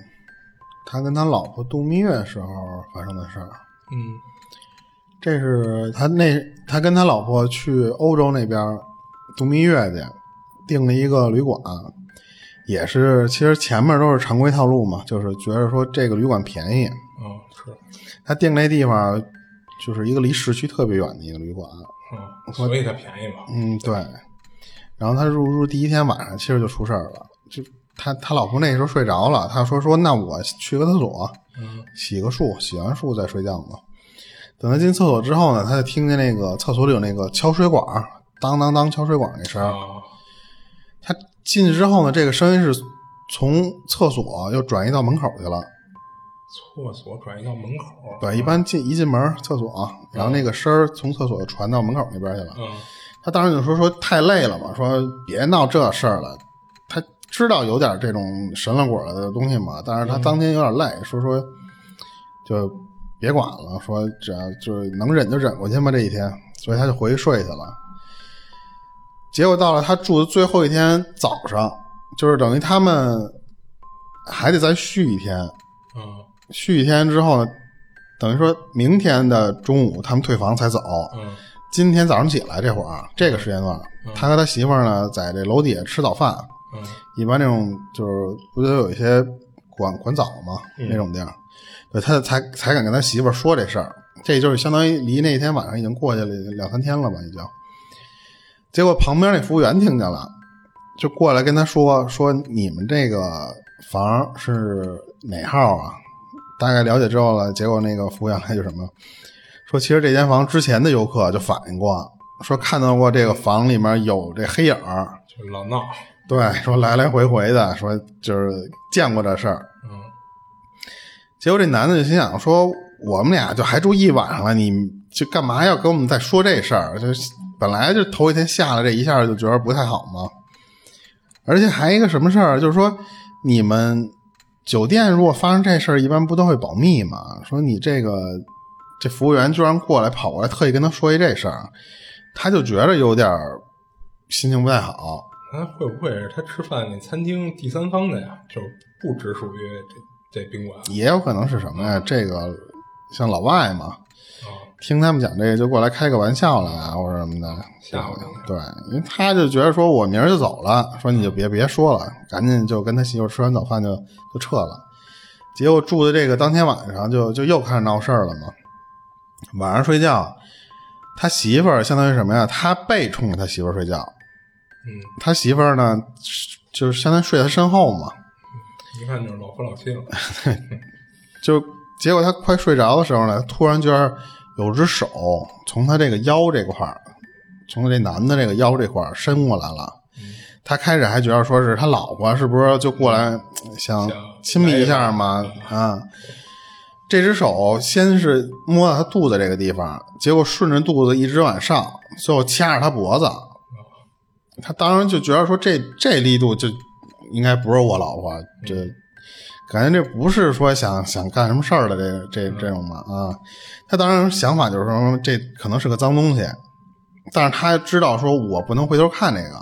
他跟他老婆度蜜月时候发生的事儿。嗯，这是他那他跟他老婆去欧洲那边度蜜月去，订了一个旅馆，也是其实前面都是常规套路嘛，就是觉得说这个旅馆便宜。哦，是，他订那地方就是一个离市区特别远的一个旅馆。哦，所以它便宜嘛。嗯，对。然后他入住第一天晚上，其实就出事儿了。就他他老婆那时候睡着了，他说说那我去个厕所，嗯洗个漱，洗完漱再睡觉嘛。等他进厕所之后呢，他就听见那个厕所里有那个敲水管，当当当敲水管那声儿。进去之后呢，这个声音是从厕所又转移到门口去了。厕所转移到门口。对，一般进一进门厕所，然后那个声儿从厕所传到门口那边去了。嗯他当时就说说太累了嘛，说别闹这事儿了。他知道有点这种神了鬼了的东西嘛，但是他当天有点累，说说就别管了，说只要就是能忍就忍过去嘛这一天，所以他就回去睡去了。结果到了他住的最后一天早上，就是等于他们还得再续一天，嗯续一天之后呢，等于说明天的中午他们退房才走。嗯今天早上起来这会儿，这个时间段，他和他媳妇儿呢在这楼底下吃早饭。嗯一般这种就是不都有一些管管早嘛、那种地儿，对他才才敢跟他媳妇儿说这事儿。这就是相当于离那天晚上已经过去了两三天了吧，已经。结果旁边那服务员听见了，就过来跟他说说你们这个房是哪号啊？大概了解之后了，结果那个服务员还就什么说，其实这间房之前的游客就反映过，说看到过这个房里面有这黑影儿，就老闹。对，说来来回回的，说就是见过这事儿。嗯结果这男的就心想说，我们俩就还住一晚上了，你就干嘛要跟我们再说这事儿？就是本来就头一天下来这一下就觉得不太好嘛。而且还一个什么事儿，就是说你们酒店如果发生这事儿，一般不都会保密吗？说你这个这服务员居然过来跑过来，特意跟他说一这事儿，他就觉得有点心情不太好。他会不会是他吃饭那餐厅第三方的呀？就不只属于这这宾馆也有可能是什么呀？这个像老外嘛，啊？听他们讲这个就过来开个玩笑了啊，或者什么的，吓唬对，因为他就觉得说我明儿就走了，说你就别别说了，赶紧就跟他媳妇吃完早饭就就撤了。结果住的这个当天晚上就就又开始闹事儿了嘛。晚上睡觉，他媳妇儿相当于什么呀？他背冲着他媳妇儿睡觉，嗯，他媳妇儿呢就是相当于睡他身后嘛。一看就是老夫老妻了。[laughs] 就结果他快睡着的时候呢，突然觉得有只手从他这个腰这块儿，从这男的这个腰这块儿伸过来了。他开始还觉得说是他老婆是不是就过来想想亲密一下嘛？啊，这只手先是摸到他肚子这个地方，结果顺着肚子一直往上，最后掐着他脖子。他当然就觉得说这这力度就应该不是我老婆，这感觉这不是说想想干什么事儿的这这这种嘛啊。他当然想法就是说这可能是个脏东西，但是他知道说我不能回头看这个，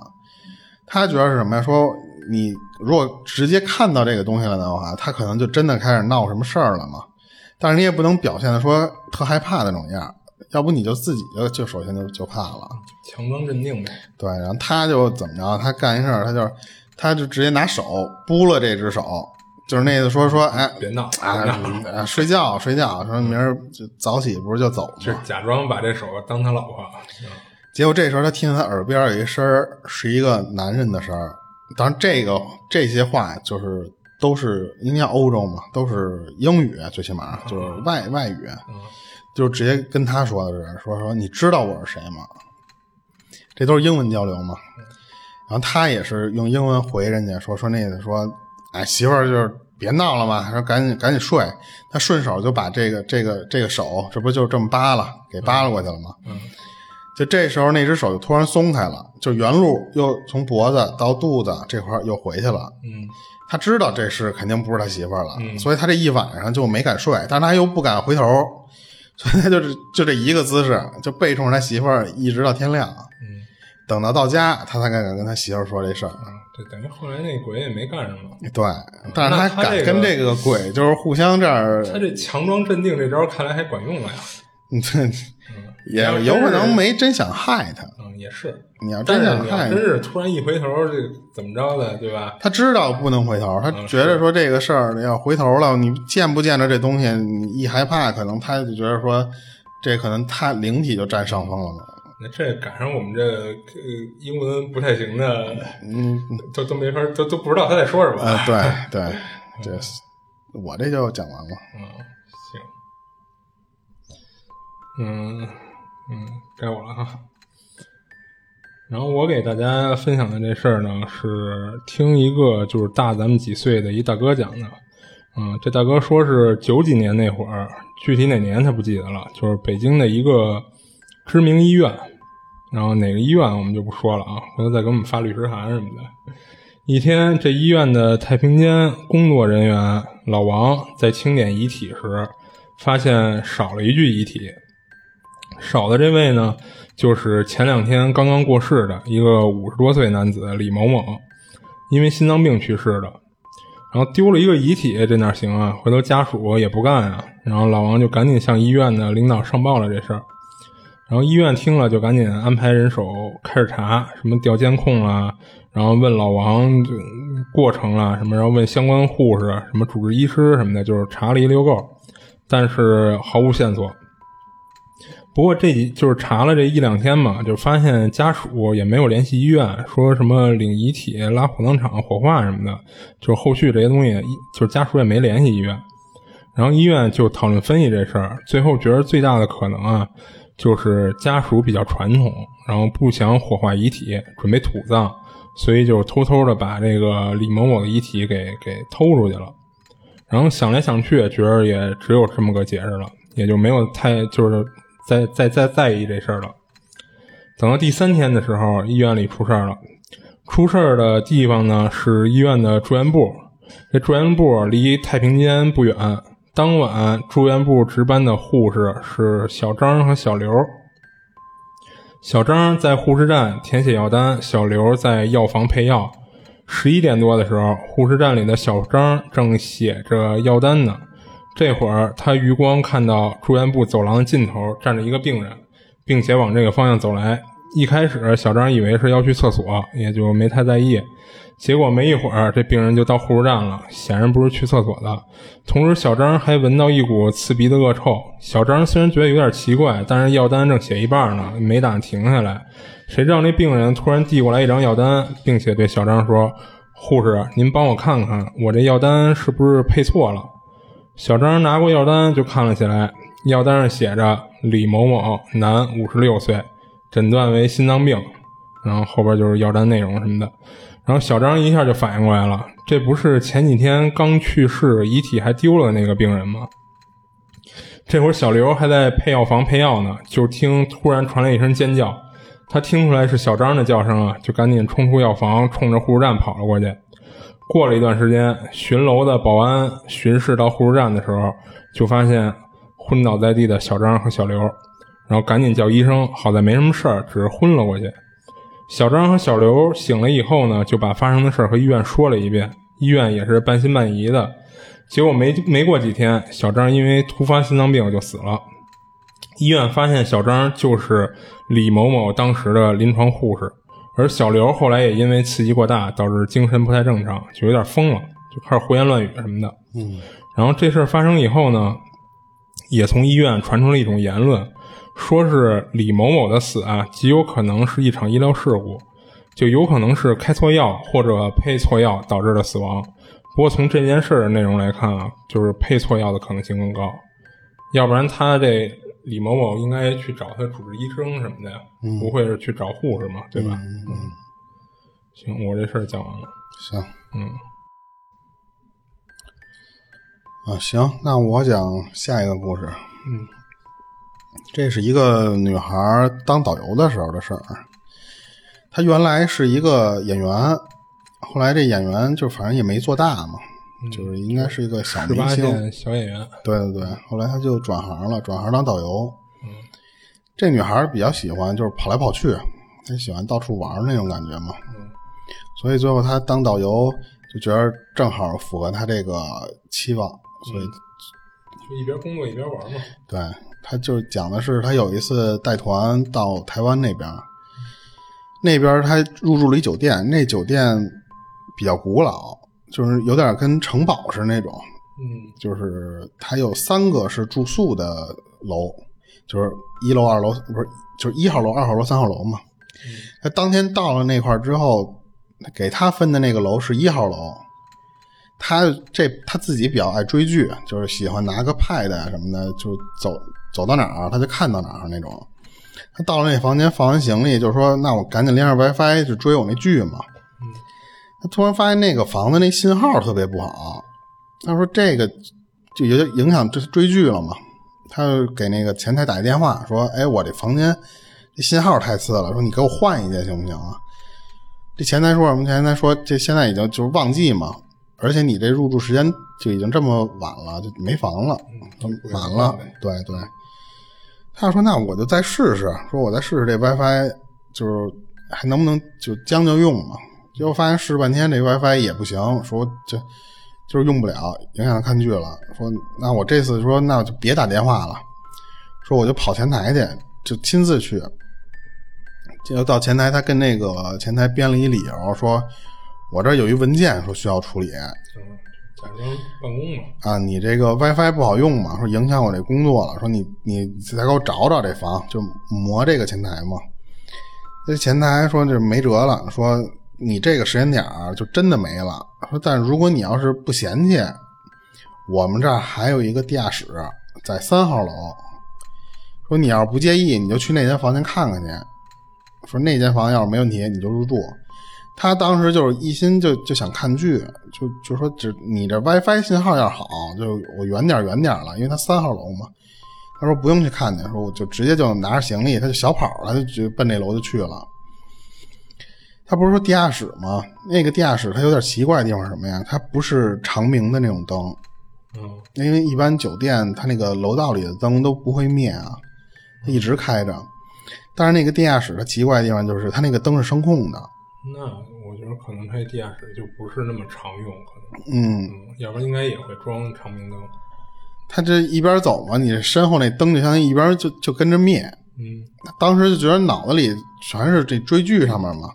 他觉得是什么呀？说你如果直接看到这个东西了的话，他可能就真的开始闹什么事儿了嘛。但是你也不能表现的说特害怕那种样儿，要不你就自己就就首先就就怕了。强装镇定呗。对，然后他就怎么着？他干一事儿，他就他就直接拿手拨了这只手，就是那意思说说，哎，别闹，啊别闹，啊，睡觉睡觉，说明儿就早起不是就走吗？是假装把这手当他老婆。嗯结果这时候他听见他耳边有一声儿，是一个男人的声儿。当然，这个这些话就是都是因为欧洲嘛，都是英语，最起码就是外外语，嗯就直接跟他说的是说说你知道我是谁吗？这都是英文交流嘛。然后他也是用英文回人家说说那个说，哎，媳妇儿就是别闹了嘛，说赶紧赶紧睡。他顺手就把这个这个这个手，这不就这么扒了，给扒拉过去了吗？嗯，就这时候那只手就突然松开了，就原路又从脖子到肚子这块又回去了。嗯，他知道这是肯定不是他媳妇儿了，嗯所以他这一晚上就没敢睡，但是他又不敢回头，所以他就是就这一个姿势，就背冲着他媳妇儿一直到天亮。嗯，等到到家，他才敢跟他媳妇儿说这事儿。等于后来那鬼也没干什么。对，但是他敢跟这个鬼就是互相这儿，他这强装镇定这招看来还管用了呀。这嗯，也有可能没真想害他。嗯，也是。你要真想害真是突然一回头，这怎么着的，对吧？他知道不能回头，他嗯觉得说这个事儿要回头了，你见不见着这东西，你一害怕，可能他就觉得说这可能他灵体就占上风了嘛。那这赶上我们这个呃英文不太行的，嗯，都都没法，都都不知道他在说什么。呃，对 [laughs] 对，这我这就讲完了。嗯，行，嗯嗯，该我了哈。然后我给大家分享的这事儿呢，是听一个就是大咱们几岁的一大哥讲的。嗯，这大哥说是九几年那会儿，具体哪年他不记得了，就是北京的一个知名医院，然后哪个医院我们就不说了啊，回头再给我们发律师函什么的。一天，这医院的太平间工作人员老王在清点遗体时，发现少了一具遗体。少的这位呢，就是前两天刚刚过世的一个五十多岁男子李某某，因为心脏病去世的。然后丢了一个遗体，这哪行啊？回头家属也不干啊。然后老王就赶紧向医院的领导上报了这事儿。然后医院听了就赶紧安排人手开始查，什么调监控啊，然后问老王过程啊什么，然后问相关护士、什么主治医师什么的，就是查了一溜够，但是毫无线索。不过这几就是查了这一两天嘛，就发现家属也没有联系医院，说什么领遗体、拉火葬场火化什么的，就是后续这些东西，就是家属也没联系医院。然后医院就讨论分析这事儿，最后觉得最大的可能啊，就是家属比较传统，然后不想火化遗体，准备土葬，所以就偷偷的把这个李某某的遗体给给偷出去了。然后想来想去，觉得也只有这么个解释了，也就没有太就是再再再在意这事儿了。等到第三天的时候，医院里出事儿了。出事儿的地方呢是医院的住院部，这住院部离太平间不远。当晚住院部值班的护士是小张和小刘。小张在护士站填写药单，小刘在药房配药。十一点多的时候，护士站里的小张正写着药单呢。这会儿，他余光看到住院部走廊的尽头站着一个病人，并且往这个方向走来。一开始，小张以为是要去厕所，也就没太在意。结果没一会儿，这病人就到护士站了，显然不是去厕所的。同时，小张还闻到一股刺鼻的恶臭。小张虽然觉得有点奇怪，但是药单正写一半呢，没打算停下来。谁知道那病人突然递过来一张药单，并且对小张说：“护士，您帮我看看，我这药单是不是配错了？”小张拿过药单就看了起来，药单上写着李某某，男，五十六岁，诊断为心脏病。然后后边就是药单内容什么的。然后小张一下就反应过来了，这不是前几天刚去世、遗体还丢了那个病人吗？这会儿小刘还在配药房配药呢，就听突然传来一声尖叫，他听出来是小张的叫声啊，就赶紧冲出药房，冲着护士站跑了过去。过了一段时间，巡楼的保安巡视到护士站的时候，就发现昏倒在地的小张和小刘，然后赶紧叫医生，好在没什么事儿，只是昏了过去。小张和小刘醒了以后呢，就把发生的事儿和医院说了一遍，医院也是半信半疑的。结果没没过几天，小张因为突发心脏病就死了。医院发现小张就是李某某当时的临床护士，而小刘后来也因为刺激过大，导致精神不太正常，就有点疯了，就开始胡言乱语什么的。嗯，然后这事儿发生以后呢，也从医院传出了一种言论。说是李某某的死啊，极有可能是一场医疗事故，就有可能是开错药或者配错药导致的死亡。不过从这件事的内容来看啊，就是配错药的可能性更高，要不然他这李某某应该去找他主治医生什么的呀，不会是去找护士嘛，对吧？嗯，行，我这事儿讲完了。行，嗯啊，行，那我讲下一个故事。嗯这是一个女孩当导游的时候的事儿。她原来是一个演员，后来这演员就反正也没做大嘛，就是应该是一个小明星。小演员。对对对，后来她就转行了，转行当导游。嗯这女孩比较喜欢就是跑来跑去，她喜欢到处玩那种感觉嘛。嗯所以最后她当导游就觉得正好符合她这个期望，所以就一边工作一边玩嘛。对他就是讲的是他有一次带团到台湾那边，那边他入住了一酒店，那酒店比较古老，就是有点跟城堡似的那种，嗯就是它有三个是住宿的楼，就是一楼、二楼不是就是一号楼、二号楼、三号楼嘛。他当天到了那块之后，给他分的那个楼是一号楼。他这他自己比较爱追剧，就是喜欢拿个 pad 啊什么的，就走走到哪儿他就看到哪儿那种。他到了那房间放完行李，就说：“那我赶紧连上 WiFi 就追我那剧嘛。”他突然发现那个房子那信号特别不好，他说这个就有点影响这追剧了嘛。他就给那个前台打一电话说：“哎，我这房间这信号太次了，说你给我换一间行不行啊？”这前台说什么？前台说这现在已经就是旺季嘛，而且你这入住时间就已经这么晚了，就没房了，满了。对对，他说那我就再试试，说我再试试这 WiFi，就是还能不能就将就用嘛？结果发现试半天这 WiFi 也不行，说这就是用不了，影响看剧了。说那我这次说那就别打电话了，说我就跑前台去，就亲自去。结果到前台，他跟那个前台编了一理由，说我这有一文件说需要处理，假装办公嘛。啊，你这个 WiFi 不好用嘛，说影响我这工作了，说你你再给我找找这房，就磨这个前台嘛。这前台说这没辙了，说你这个时间点就真的没了。说但如果你要是不嫌弃，我们这儿还有一个地下室在三号楼。说你要是不介意，你就去那间房间看看去。说那间房要是没问题，你就入住。他当时就是一心就就想看剧，就就说只你这 WiFi 信号要好，就我远点远点了，因为他三号楼嘛。他说不用去看去，说我就直接就拿着行李，他就小跑了，他就奔那楼就去了。他不是说地下室吗？那个地下室它有点奇怪的地方是什么呀？它不是长明的那种灯，嗯因为一般酒店它那个楼道里的灯都不会灭啊，它一直开着。但是那个地下室它奇怪的地方就是它那个灯是声控的，那我觉得可能它这地下室就不是那么常用，可能，嗯，嗯，要不然应该也会装长明灯。他这一边走嘛，你身后那灯就相当于一边就就跟着灭。嗯当时就觉得脑子里全是这追剧上面嘛，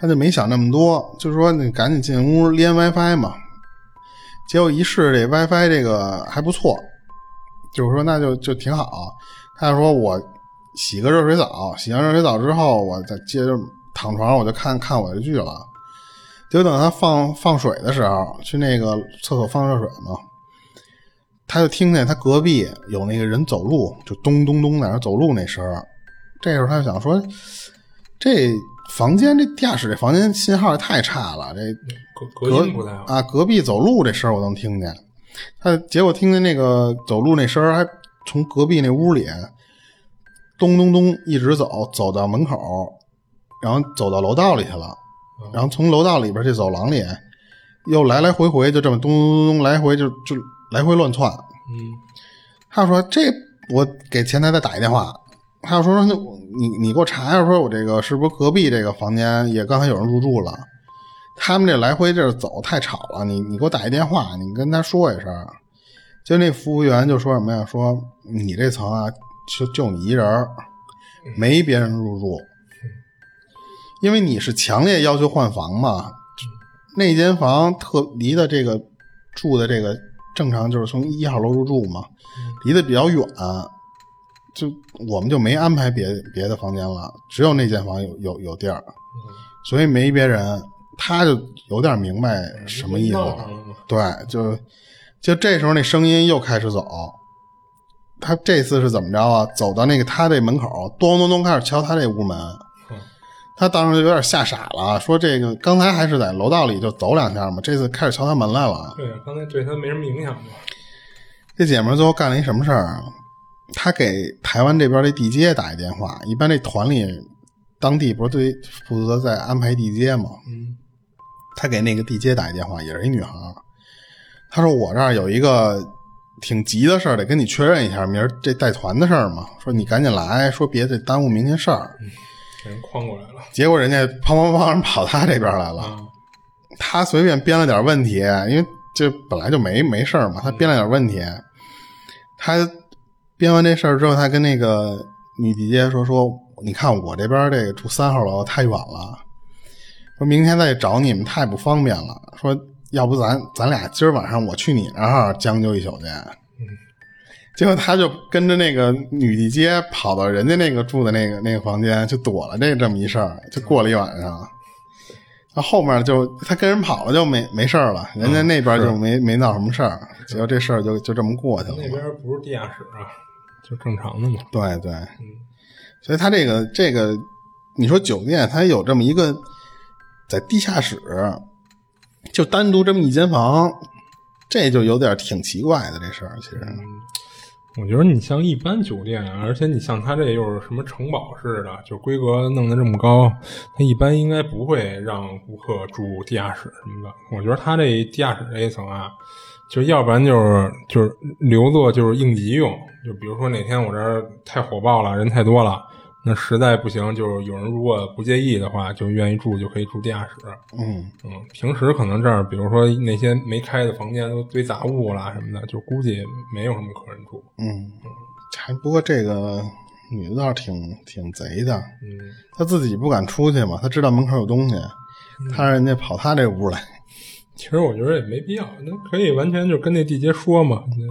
他就没想那么多，就说你赶紧进屋连 WiFi 嘛。结果一试这 WiFi 这个还不错，就是说那就就挺好。他就说我洗个热水澡，洗完热水澡之后，我再接着躺床上我就看看我的剧了。结果等他放放水的时候，去那个厕所放热水嘛，他就听见他隔壁有那个人走路，就咚咚咚在那走路那声儿。这时候他就想说，这房间这地下室这房间信号也太差了，这隔隔音不太好。啊，隔壁走路这声儿我能听见。他结果听见那个走路那声儿，还从隔壁那屋里咚咚咚一直走，走到门口，然后走到楼道里去了，然后从楼道里边这走廊里又来来回回就这么咚咚咚咚来回就就来回乱窜。嗯他说这我给前台再打一电话，他就说那你你给我查一下，说我这个是不是隔壁这个房间也刚才有人入住了？他们这来回这儿走太吵了，你你给我打一电话，你跟他说一声。就那服务员就说什么呀？说你这层啊，就就你一人儿，没别人入住，因为你是强烈要求换房嘛。那间房特离的这个住的这个正常就是从一号楼入住嘛，离得比较远，就我们就没安排别别的房间了，只有那间房有有有地儿，所以没别人。他就有点明白什么意思了。对，就就这时候那声音又开始走，他这次是怎么着啊？走到那个他这门口，咚咚咚开始敲他这屋门，他当时就有点吓傻了，说这个刚才还是在楼道里就走两下嘛，这次开始敲他门来了。对，刚才对他没什么影响嘛。这姐们最后干了一什么事儿啊？她给台湾这边的地接打一电话，一般这团里当地不是对负责在安排地接吗？嗯，她给那个地接打一电话，也是一女孩儿。她说我这儿有一个挺急的事儿，得跟你确认一下，明儿这带团的事儿嘛。说你赶紧来，说别得耽误明天事儿。给人诓过来了。结果人家砰砰砰跑他这边来了，啊，他随便编了点问题，因为这本来就没没事儿嘛，他编了点问题，他编完这事儿之后，他跟那个女地接说说，你看我这边这个住三号楼太远了，说明天再找你们太不方便了，说要不咱咱俩今儿晚上我去你那儿将就一宿去。结果他就跟着那个女地接跑到人家那个住的那个那个房间，就躲了这这么一事儿，就过了一晚上。那后面就他跟人跑了，就没没事儿了，人家那边就没、没闹什么事儿，结果这事儿就就这么过去了那。边不是地下室啊，就正常的嘛。对对，所以他这个这个，你说酒店它有这么一个在地下室，就单独这么一间房，这就有点挺奇怪的这事儿，其实。我觉得你像一般酒店，而且你像他这又是什么城堡似的，就规格弄得这么高，他一般应该不会让顾客住地下室什么的。我觉得他这地下室这一层啊，就要不然就是就是留作就是应急用，就比如说哪天我这儿太火爆了，人太多了，那实在不行，就是有人如果不介意的话，就愿意住就可以住地下室。嗯嗯，平时可能这儿，比如说那些没开的房间都堆杂物啦什么的，就估计没有什么客人住。嗯，还不过这个女的倒是挺挺贼的，嗯，她自己不敢出去嘛，她知道门口有东西，她让人家跑她这屋来。其实我觉得也没必要，那可以完全就跟那地接说嘛，那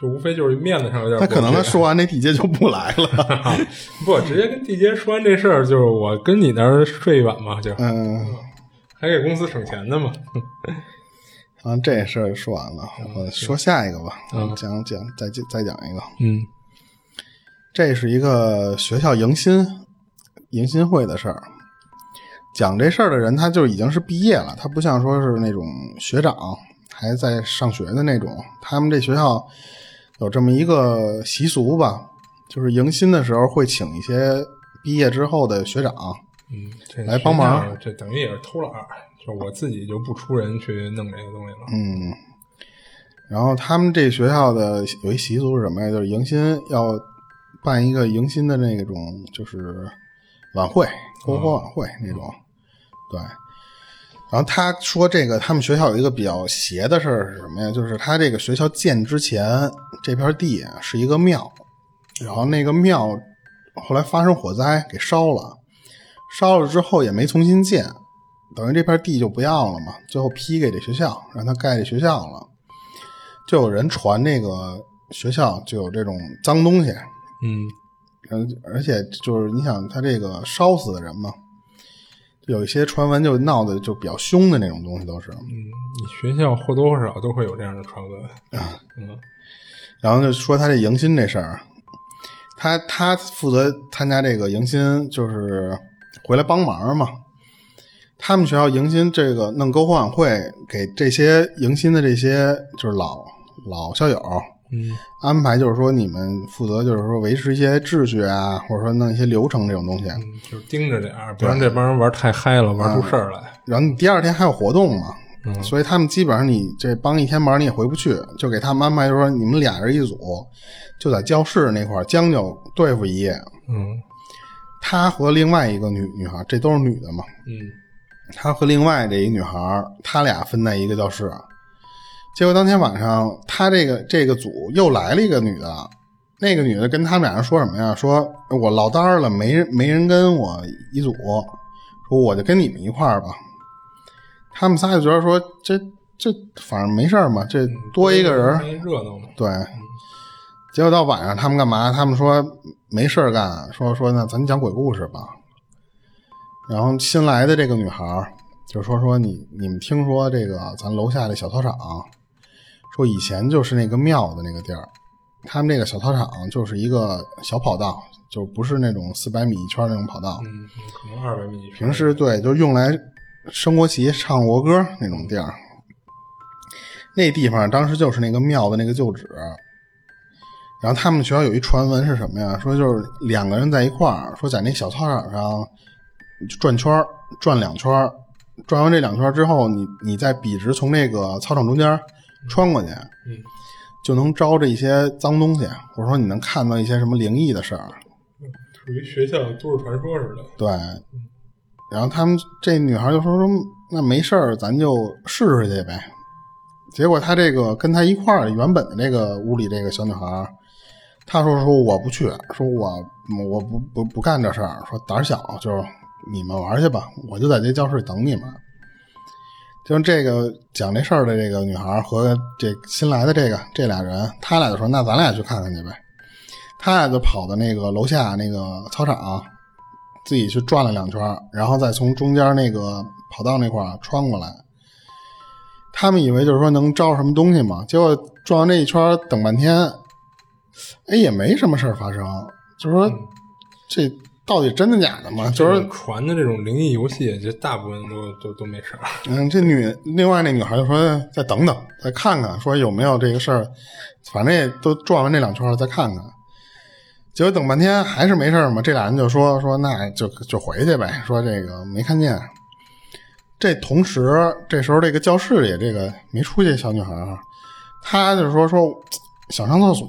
就无非就是面子上有点过去。她可能他说完那地接就不来了。[laughs] 不直接跟地接说完这事儿，就是我跟你那儿睡一晚嘛，就嗯，[laughs] 还给公司省钱的嘛。[laughs] 啊，这事儿说完了，我说下一个吧，嗯讲讲再再讲一个。嗯这是一个学校迎新迎新会的事儿。讲这事儿的人，他就已经是毕业了，他不像说是那种学长还在上学的那种。他们这学校有这么一个习俗吧，就是迎新的时候会请一些毕业之后的学长，嗯，这来帮忙这等于也是偷懒儿，就我自己就不出人去弄这些东西了。嗯，然后他们这学校的有一习俗是什么呀？就是迎新要办一个迎新的那种，就是晚会、篝火晚会那种。对。然后他说，这个他们学校有一个比较邪的事儿是什么呀？就是他这个学校建之前，这片地啊是一个庙，然后那个庙后来发生火灾给烧了，烧了之后也没重新建，等于这片地就不要了嘛，最后批给这学校，让他盖这学校了。就有人传那个学校就有这种脏东西，嗯嗯，而且就是你想他这个烧死的人嘛，有一些传闻就闹得就比较凶的那种东西都是。嗯，你学校或多或少都会有这样的传闻啊。嗯然后就说他这迎新这事儿，他他负责参加这个迎新，就是回来帮忙嘛。他们学校迎新这个弄篝火晚会，给这些迎新的这些就是老老校友嗯安排，就是说你们负责就是说维持一些秩序啊，或者说弄一些流程这种东西。嗯，就是盯着点儿，不让这帮人玩太嗨了，玩出事儿来。然后你第二天还有活动嘛，嗯所以他们基本上你这帮一天忙你也回不去，就给他们安排就是说你们俩人一组，就在教室那块儿将就对付一夜。嗯他和另外一个女女孩，这都是女的嘛，嗯他和另外这一女孩，他俩分在一个教室。结果当天晚上，他这个这个组又来了一个女的，那个女的跟他们俩人说什么呀？说我落单儿了，没人没人跟我一组，说我就跟你们一块儿吧。他们仨就觉得说这这反正没事儿嘛，这多一个人，热闹嘛。对。结果到晚上他们干嘛？他们说没事儿干，说说那咱讲鬼故事吧。然后新来的这个女孩就说说你你们听说这个咱楼下这小操场，说以前就是那个庙的那个地儿，他们那个小操场就是一个小跑道，就不是那种四百米一圈那种跑道。嗯，可能二百米。平时对，就用来升国旗、唱国歌那种地儿。那地方当时就是那个庙的那个旧址。然后他们学校有一传闻是什么呀？说就是两个人在一块儿，说在那小操场上转圈转两圈转完这两圈之后，你你再笔直从那个操场中间穿过去，嗯，就能招着一些脏东西，或者说你能看到一些什么灵异的事儿，属于学校都市传说似的。对，然后他们这女孩就说说那没事儿，咱就试试去呗。结果他这个跟他一块儿原本的这个屋里这个小女孩，她说说我不去，说我我不不不干这事儿，说胆小，就是你们玩去吧，我就在这教室等你们。就这个讲这事儿的这个女孩和这新来的这个这俩人，他俩就说那咱俩去看看去呗。他俩就跑到那个楼下那个操场，自己去转了两圈，然后再从中间那个跑道那块儿穿过来。他们以为就是说能招什么东西嘛，结果转完这一圈等半天，哎，也没什么事儿发生。就是说，这到底真的假的嘛？就是传的这种灵异游戏，这大部分都都都没事儿。嗯，这女另外那女孩就说再等等，再看看，说有没有这个事儿。反正也都转完这两圈了，再看看。结果等半天还是没事儿嘛。这俩人就说说那就就回去呗，说这个没看见。这同时，这时候这个教室里这个没出去小女孩，她就说说想上厕所，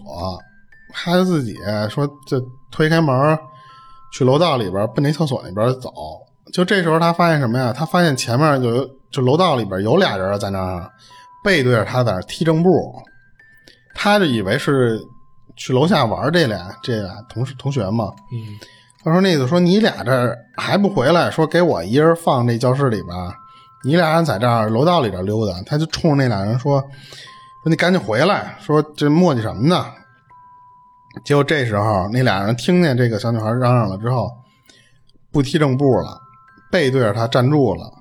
她就自己说就推开门去楼道里边奔那厕所那边走。就这时候，他发现什么呀？他发现前面就就楼道里边有俩人在那儿背对着他在那踢正步，他就以为是去楼下玩这俩这俩同事同学嘛。嗯，他说那个说你俩这还不回来，说给我一人放这教室里边。你俩人在这儿楼道里边溜达，他就冲着那俩人说：“说你赶紧回来，说这磨叽什么呢？”结果这时候那俩人听见这个小女孩嚷嚷了之后，不踢正步了，背对着她站住了，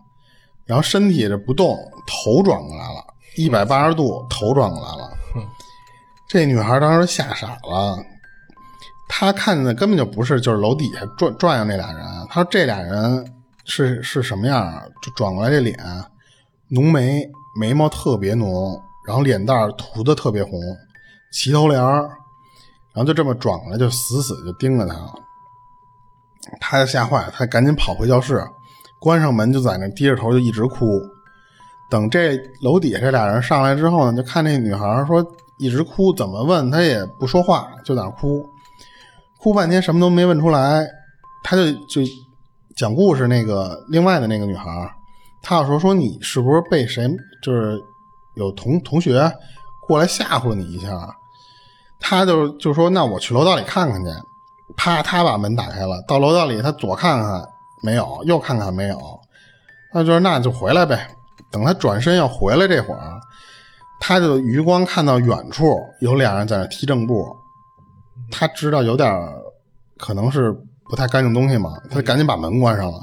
然后身体这不动，头转过来了，一百八十度头转过来了。这女孩当时吓傻了，她看见的根本就不是就是楼底下转转悠那俩人，她说这俩人。是是什么样？就转过来这脸，浓眉，眉毛特别浓，然后脸蛋涂的特别红，齐头帘然后就这么转过来，就死死就盯着他。他吓坏了，他赶紧跑回教室，关上门就在那低着头就一直哭。等这楼底下这俩人上来之后呢，就看那女孩说一直哭，怎么问她也不说话，就在那哭，哭半天什么都没问出来，他就就。讲故事那个另外的那个女孩，她要说说你是不是被谁就是有同同学过来吓唬你一下，他就就说那我去楼道里看看去。啪，他把门打开了，到楼道里，他左看看没有，右看看没有，那就是那就回来呗。等他转身要回来这会儿，他就余光看到远处有俩人在那踢正步，他知道有点可能是。不太干净东西嘛，他赶紧把门关上了。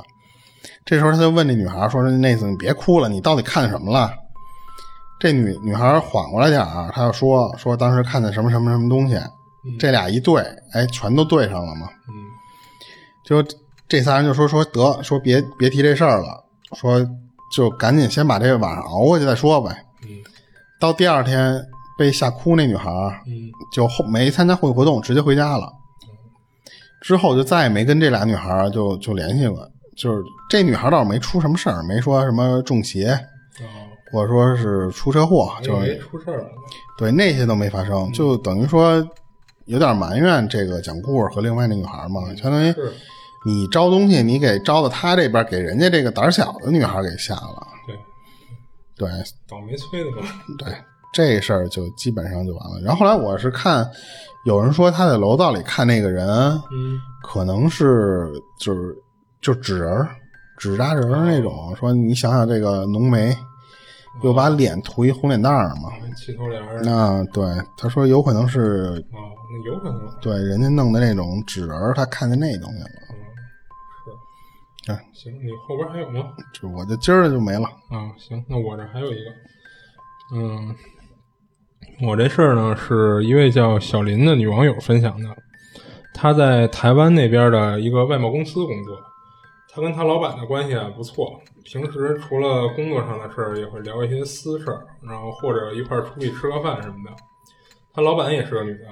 这时候他就问那女孩说：“那意思你别哭了，你到底看什么了？”这女女孩缓过来点儿，她就说：“说当时看见什么什么什么东西。”这俩一对，哎，全都对上了嘛。嗯，就这仨人就说说得说别别提这事儿了，说就赶紧先把这个晚上熬过去再说呗。嗯，到第二天被吓哭那女孩，嗯，就后没参加会活动，直接回家了。之后就再也没跟这俩女孩就就联系过，就是这女孩倒是没出什么事儿，没说什么中邪，或者说是出车祸，就是出事儿了。对，那些都没发生，就等于说有点埋怨这个讲故事和另外那女孩嘛，相当于你招东西，你给招到他这边，给人家这个胆小的女孩给吓了。对，对，倒霉催的吧？对，这事儿就基本上就完了。然后后来我是看。有人说他在楼道里看那个人，嗯，可能是就是就纸人、纸扎人那种。说你想想这个浓眉，又把脸涂一红脸蛋儿嘛，齐头帘儿。那对他说有可能是哦，那有可能对人家弄的那种纸人，他看见那东西了。嗯是，哎，行，你后边还有吗？就我这今儿就没了啊。行，那我这还有一个，嗯。我这事儿呢，是一位叫小林的女网友分享的。她在台湾那边的一个外贸公司工作，他跟他老板的关系啊不错。平时除了工作上的事儿，也会聊一些私事儿，然后或者一块儿出去吃个饭什么的。他老板也是个女的。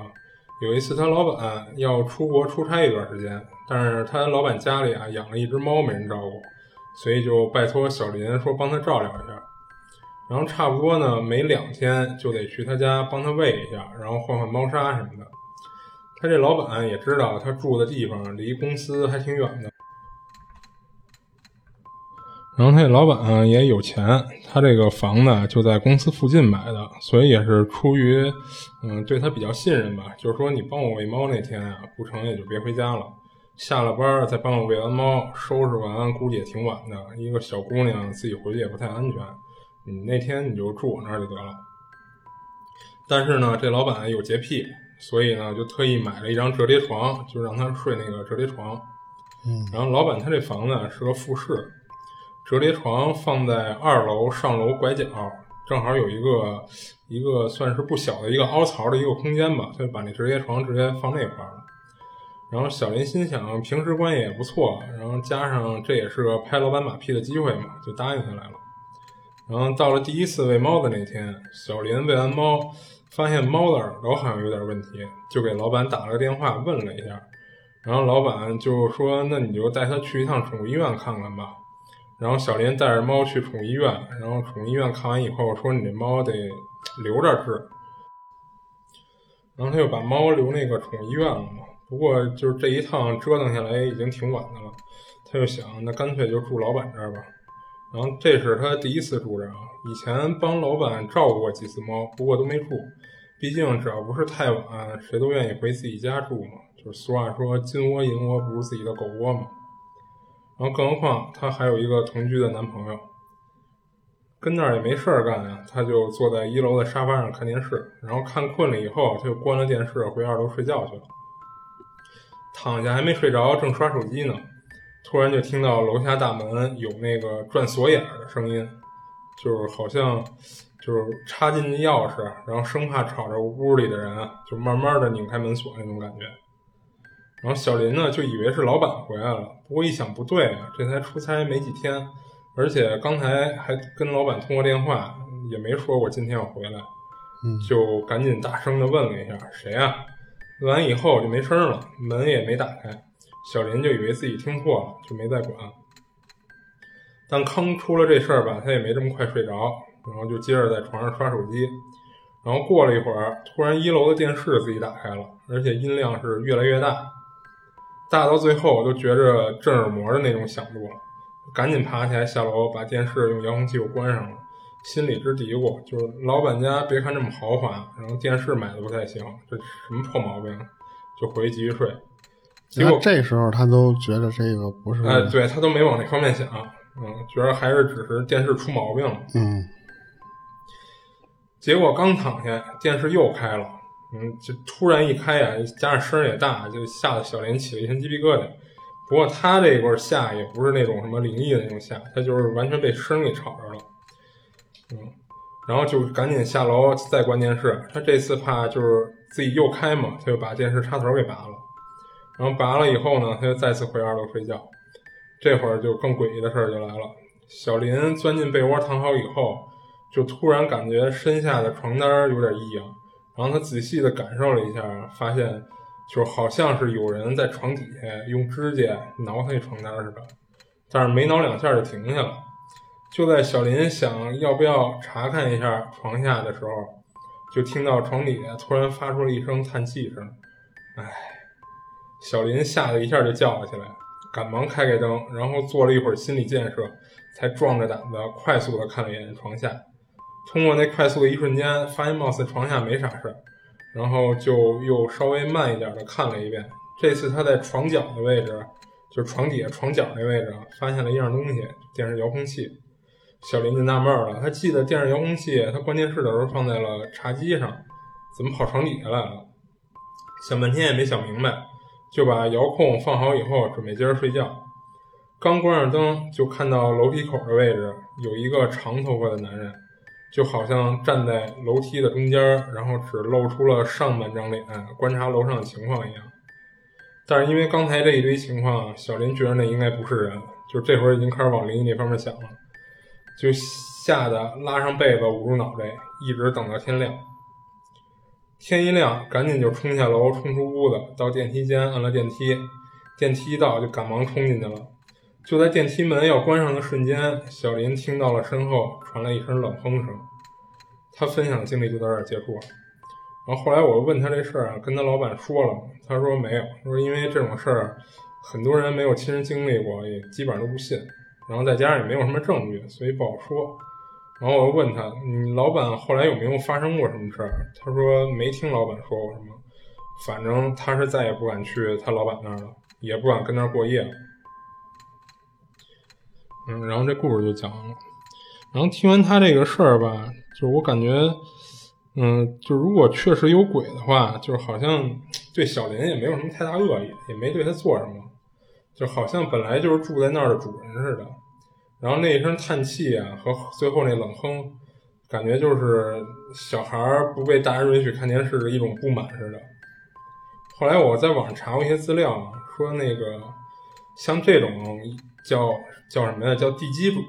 有一次，他老板要出国出差一段时间，但是他老板家里啊养了一只猫，没人照顾，所以就拜托小林说帮他照料一下。然后差不多呢，没两天就得去他家帮他喂一下，然后换换猫砂什么的。他这老板也知道他住的地方离公司还挺远的，然后他这老板也有钱，他这个房呢就在公司附近买的，所以也是出于嗯对他比较信任吧。就是说你帮我喂猫那天啊，不成也就别回家了，下了班再帮我喂完猫，收拾完估计也挺晚的。一个小姑娘自己回去也不太安全。你那天你就住我那儿就得了，但是呢，这老板有洁癖，所以呢，就特意买了一张折叠床，就让他睡那个折叠床。嗯，然后老板他这房子是个复式，折叠床放在二楼上楼拐角，正好有一个一个算是不小的一个凹槽的一个空间吧，就把那折叠床直接放那块了。然后小林心想，平时关系也不错，然后加上这也是个拍老板马屁的机会嘛，就答应下来了。然后到了第一次喂猫的那天，小林喂完猫，发现猫的耳朵好像有点问题，就给老板打了个电话问了一下。然后老板就说：“那你就带它去一趟宠物医院看看吧。”然后小林带着猫去宠物医院，然后宠物医院看完以后说：“你这猫得留着治。”然后他就把猫留那个宠物医院了嘛。不过就是这一趟折腾下来已经挺晚的了，他就想，那干脆就住老板这儿吧。然后这是他第一次住这啊，以前帮老板照顾过几次猫，不过都没住。毕竟只要不是太晚，谁都愿意回自己家住嘛。就是俗话说“金窝银窝不如自己的狗窝”嘛。然后更何况她还有一个同居的男朋友，跟那儿也没事儿干呀，他就坐在一楼的沙发上看电视，然后看困了以后，他就关了电视回二楼睡觉去了。躺下还没睡着，正刷手机呢。突然就听到楼下大门有那个转锁眼的声音，就是好像就是插进去钥匙，然后生怕吵着屋里的人，就慢慢的拧开门锁那种感觉。然后小林呢就以为是老板回来了，不过一想不对啊，这才出差没几天，而且刚才还跟老板通过电话，也没说过今天要回来，就赶紧大声的问了一下谁啊？问完以后就没声了，门也没打开。小林就以为自己听错了，就没再管。但刚出了这事儿吧，他也没这么快睡着，然后就接着在床上刷手机。然后过了一会儿，突然一楼的电视自己打开了，而且音量是越来越大，大到最后我都觉着震耳膜的那种响度了。赶紧爬起来下楼，把电视用遥控器又关上了，心里直嘀咕：就是老板家别看这么豪华，然后电视买的不太行，这什么破毛病？就回去继续睡。结果这时候他都觉得这个不是，哎，对他都没往那方面想，嗯，觉得还是只是电视出毛病了，嗯。结果刚躺下，电视又开了，嗯，就突然一开呀，加上声也大，就吓得小林起了一身鸡皮疙瘩。不过他这会儿吓也不是那种什么灵异的那种吓，他就是完全被声给吵着了，嗯，然后就赶紧下楼再关电视。他这次怕就是自己又开嘛，他就把电视插头给拔了。然后拔了以后呢，他就再次回二楼睡觉。这会儿就更诡异的事儿就来了。小林钻进被窝躺好以后，就突然感觉身下的床单有点异样。然后他仔细的感受了一下，发现就好像是有人在床底下用指甲挠他那床单似的。但是没挠两下就停下了。就在小林想要不要查看一下床下的时候，就听到床底下突然发出了一声叹气声：“唉。”小林吓得一下就叫了起来，赶忙开开灯，然后做了一会儿心理建设，才壮着胆子快速的看了一眼床下。通过那快速的一瞬间，发现貌似床下没啥事儿，然后就又稍微慢一点的看了一遍。这次他在床角的位置，就是床底下床角那位置，发现了一样东西——电视遥控器。小林就纳闷了，他记得电视遥控器他关电视的时候放在了茶几上，怎么跑床底下来了？想半天也没想明白。就把遥控放好以后，准备接着睡觉。刚关上灯，就看到楼梯口的位置有一个长头发的男人，就好像站在楼梯的中间，然后只露出了上半张脸，观察楼上的情况一样。但是因为刚才这一堆情况，小林觉得那应该不是人，就这会儿已经开始往灵异那方面想了，就吓得拉上被子捂住脑袋，一直等到天亮。天一亮，赶紧就冲下楼，冲出屋子，到电梯间按了电梯。电梯一到，就赶忙冲进去了。就在电梯门要关上的瞬间，小林听到了身后传来一声冷哼声。他分享的经历就到这儿结束了。然后后来我问他这事儿啊，跟他老板说了？他说没有，说因为这种事儿很多人没有亲身经历过，也基本上都不信。然后再加上也没有什么证据，所以不好说。然后我又问他，你老板后来有没有发生过什么事儿？他说没听老板说过什么，反正他是再也不敢去他老板那儿了，也不敢跟那儿过夜了。嗯，然后这故事就讲完了。然后听完他这个事儿吧，就是我感觉，嗯，就如果确实有鬼的话，就是好像对小林也没有什么太大恶意，也没对他做什么，就好像本来就是住在那儿的主人似的。然后那一声叹气啊，和最后那冷哼，感觉就是小孩儿不被大人允许看电视的一种不满似的。后来我在网上查过一些资料，说那个像这种叫。叫什么呀？叫地基主。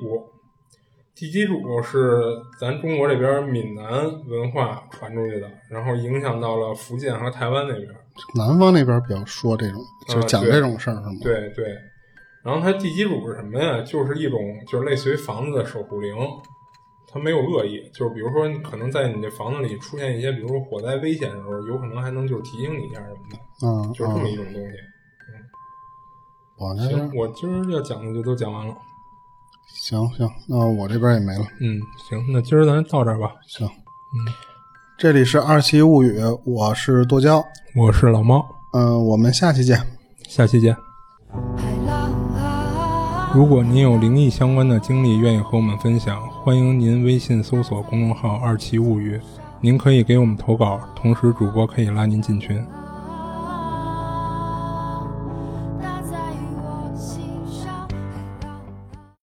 地基主是咱中国这边闽南文化传出去的，然后影响到了福建和台湾那边。南方那边比较说这种，就讲这种事儿是吗？对对。然后它地基主是什么呀？就是一种，就是类似于房子的守护灵。它没有恶意，就是比如说，可能在你这房子里出现一些，比如说火灾危险的时候，有可能还能就是提醒你一下什么的。嗯，就是这么一种东西。行，我今儿要讲的就都讲完了。行行，那我这边也没了。嗯，行，那今儿咱到这儿吧。行，嗯，这里是二期物语，我是剁椒，我是老猫。嗯，我们下期见，下期见。如果您有灵异相关的经历，愿意和我们分享，欢迎您微信搜索公众号“二期物语”，您可以给我们投稿，同时主播可以拉您进群。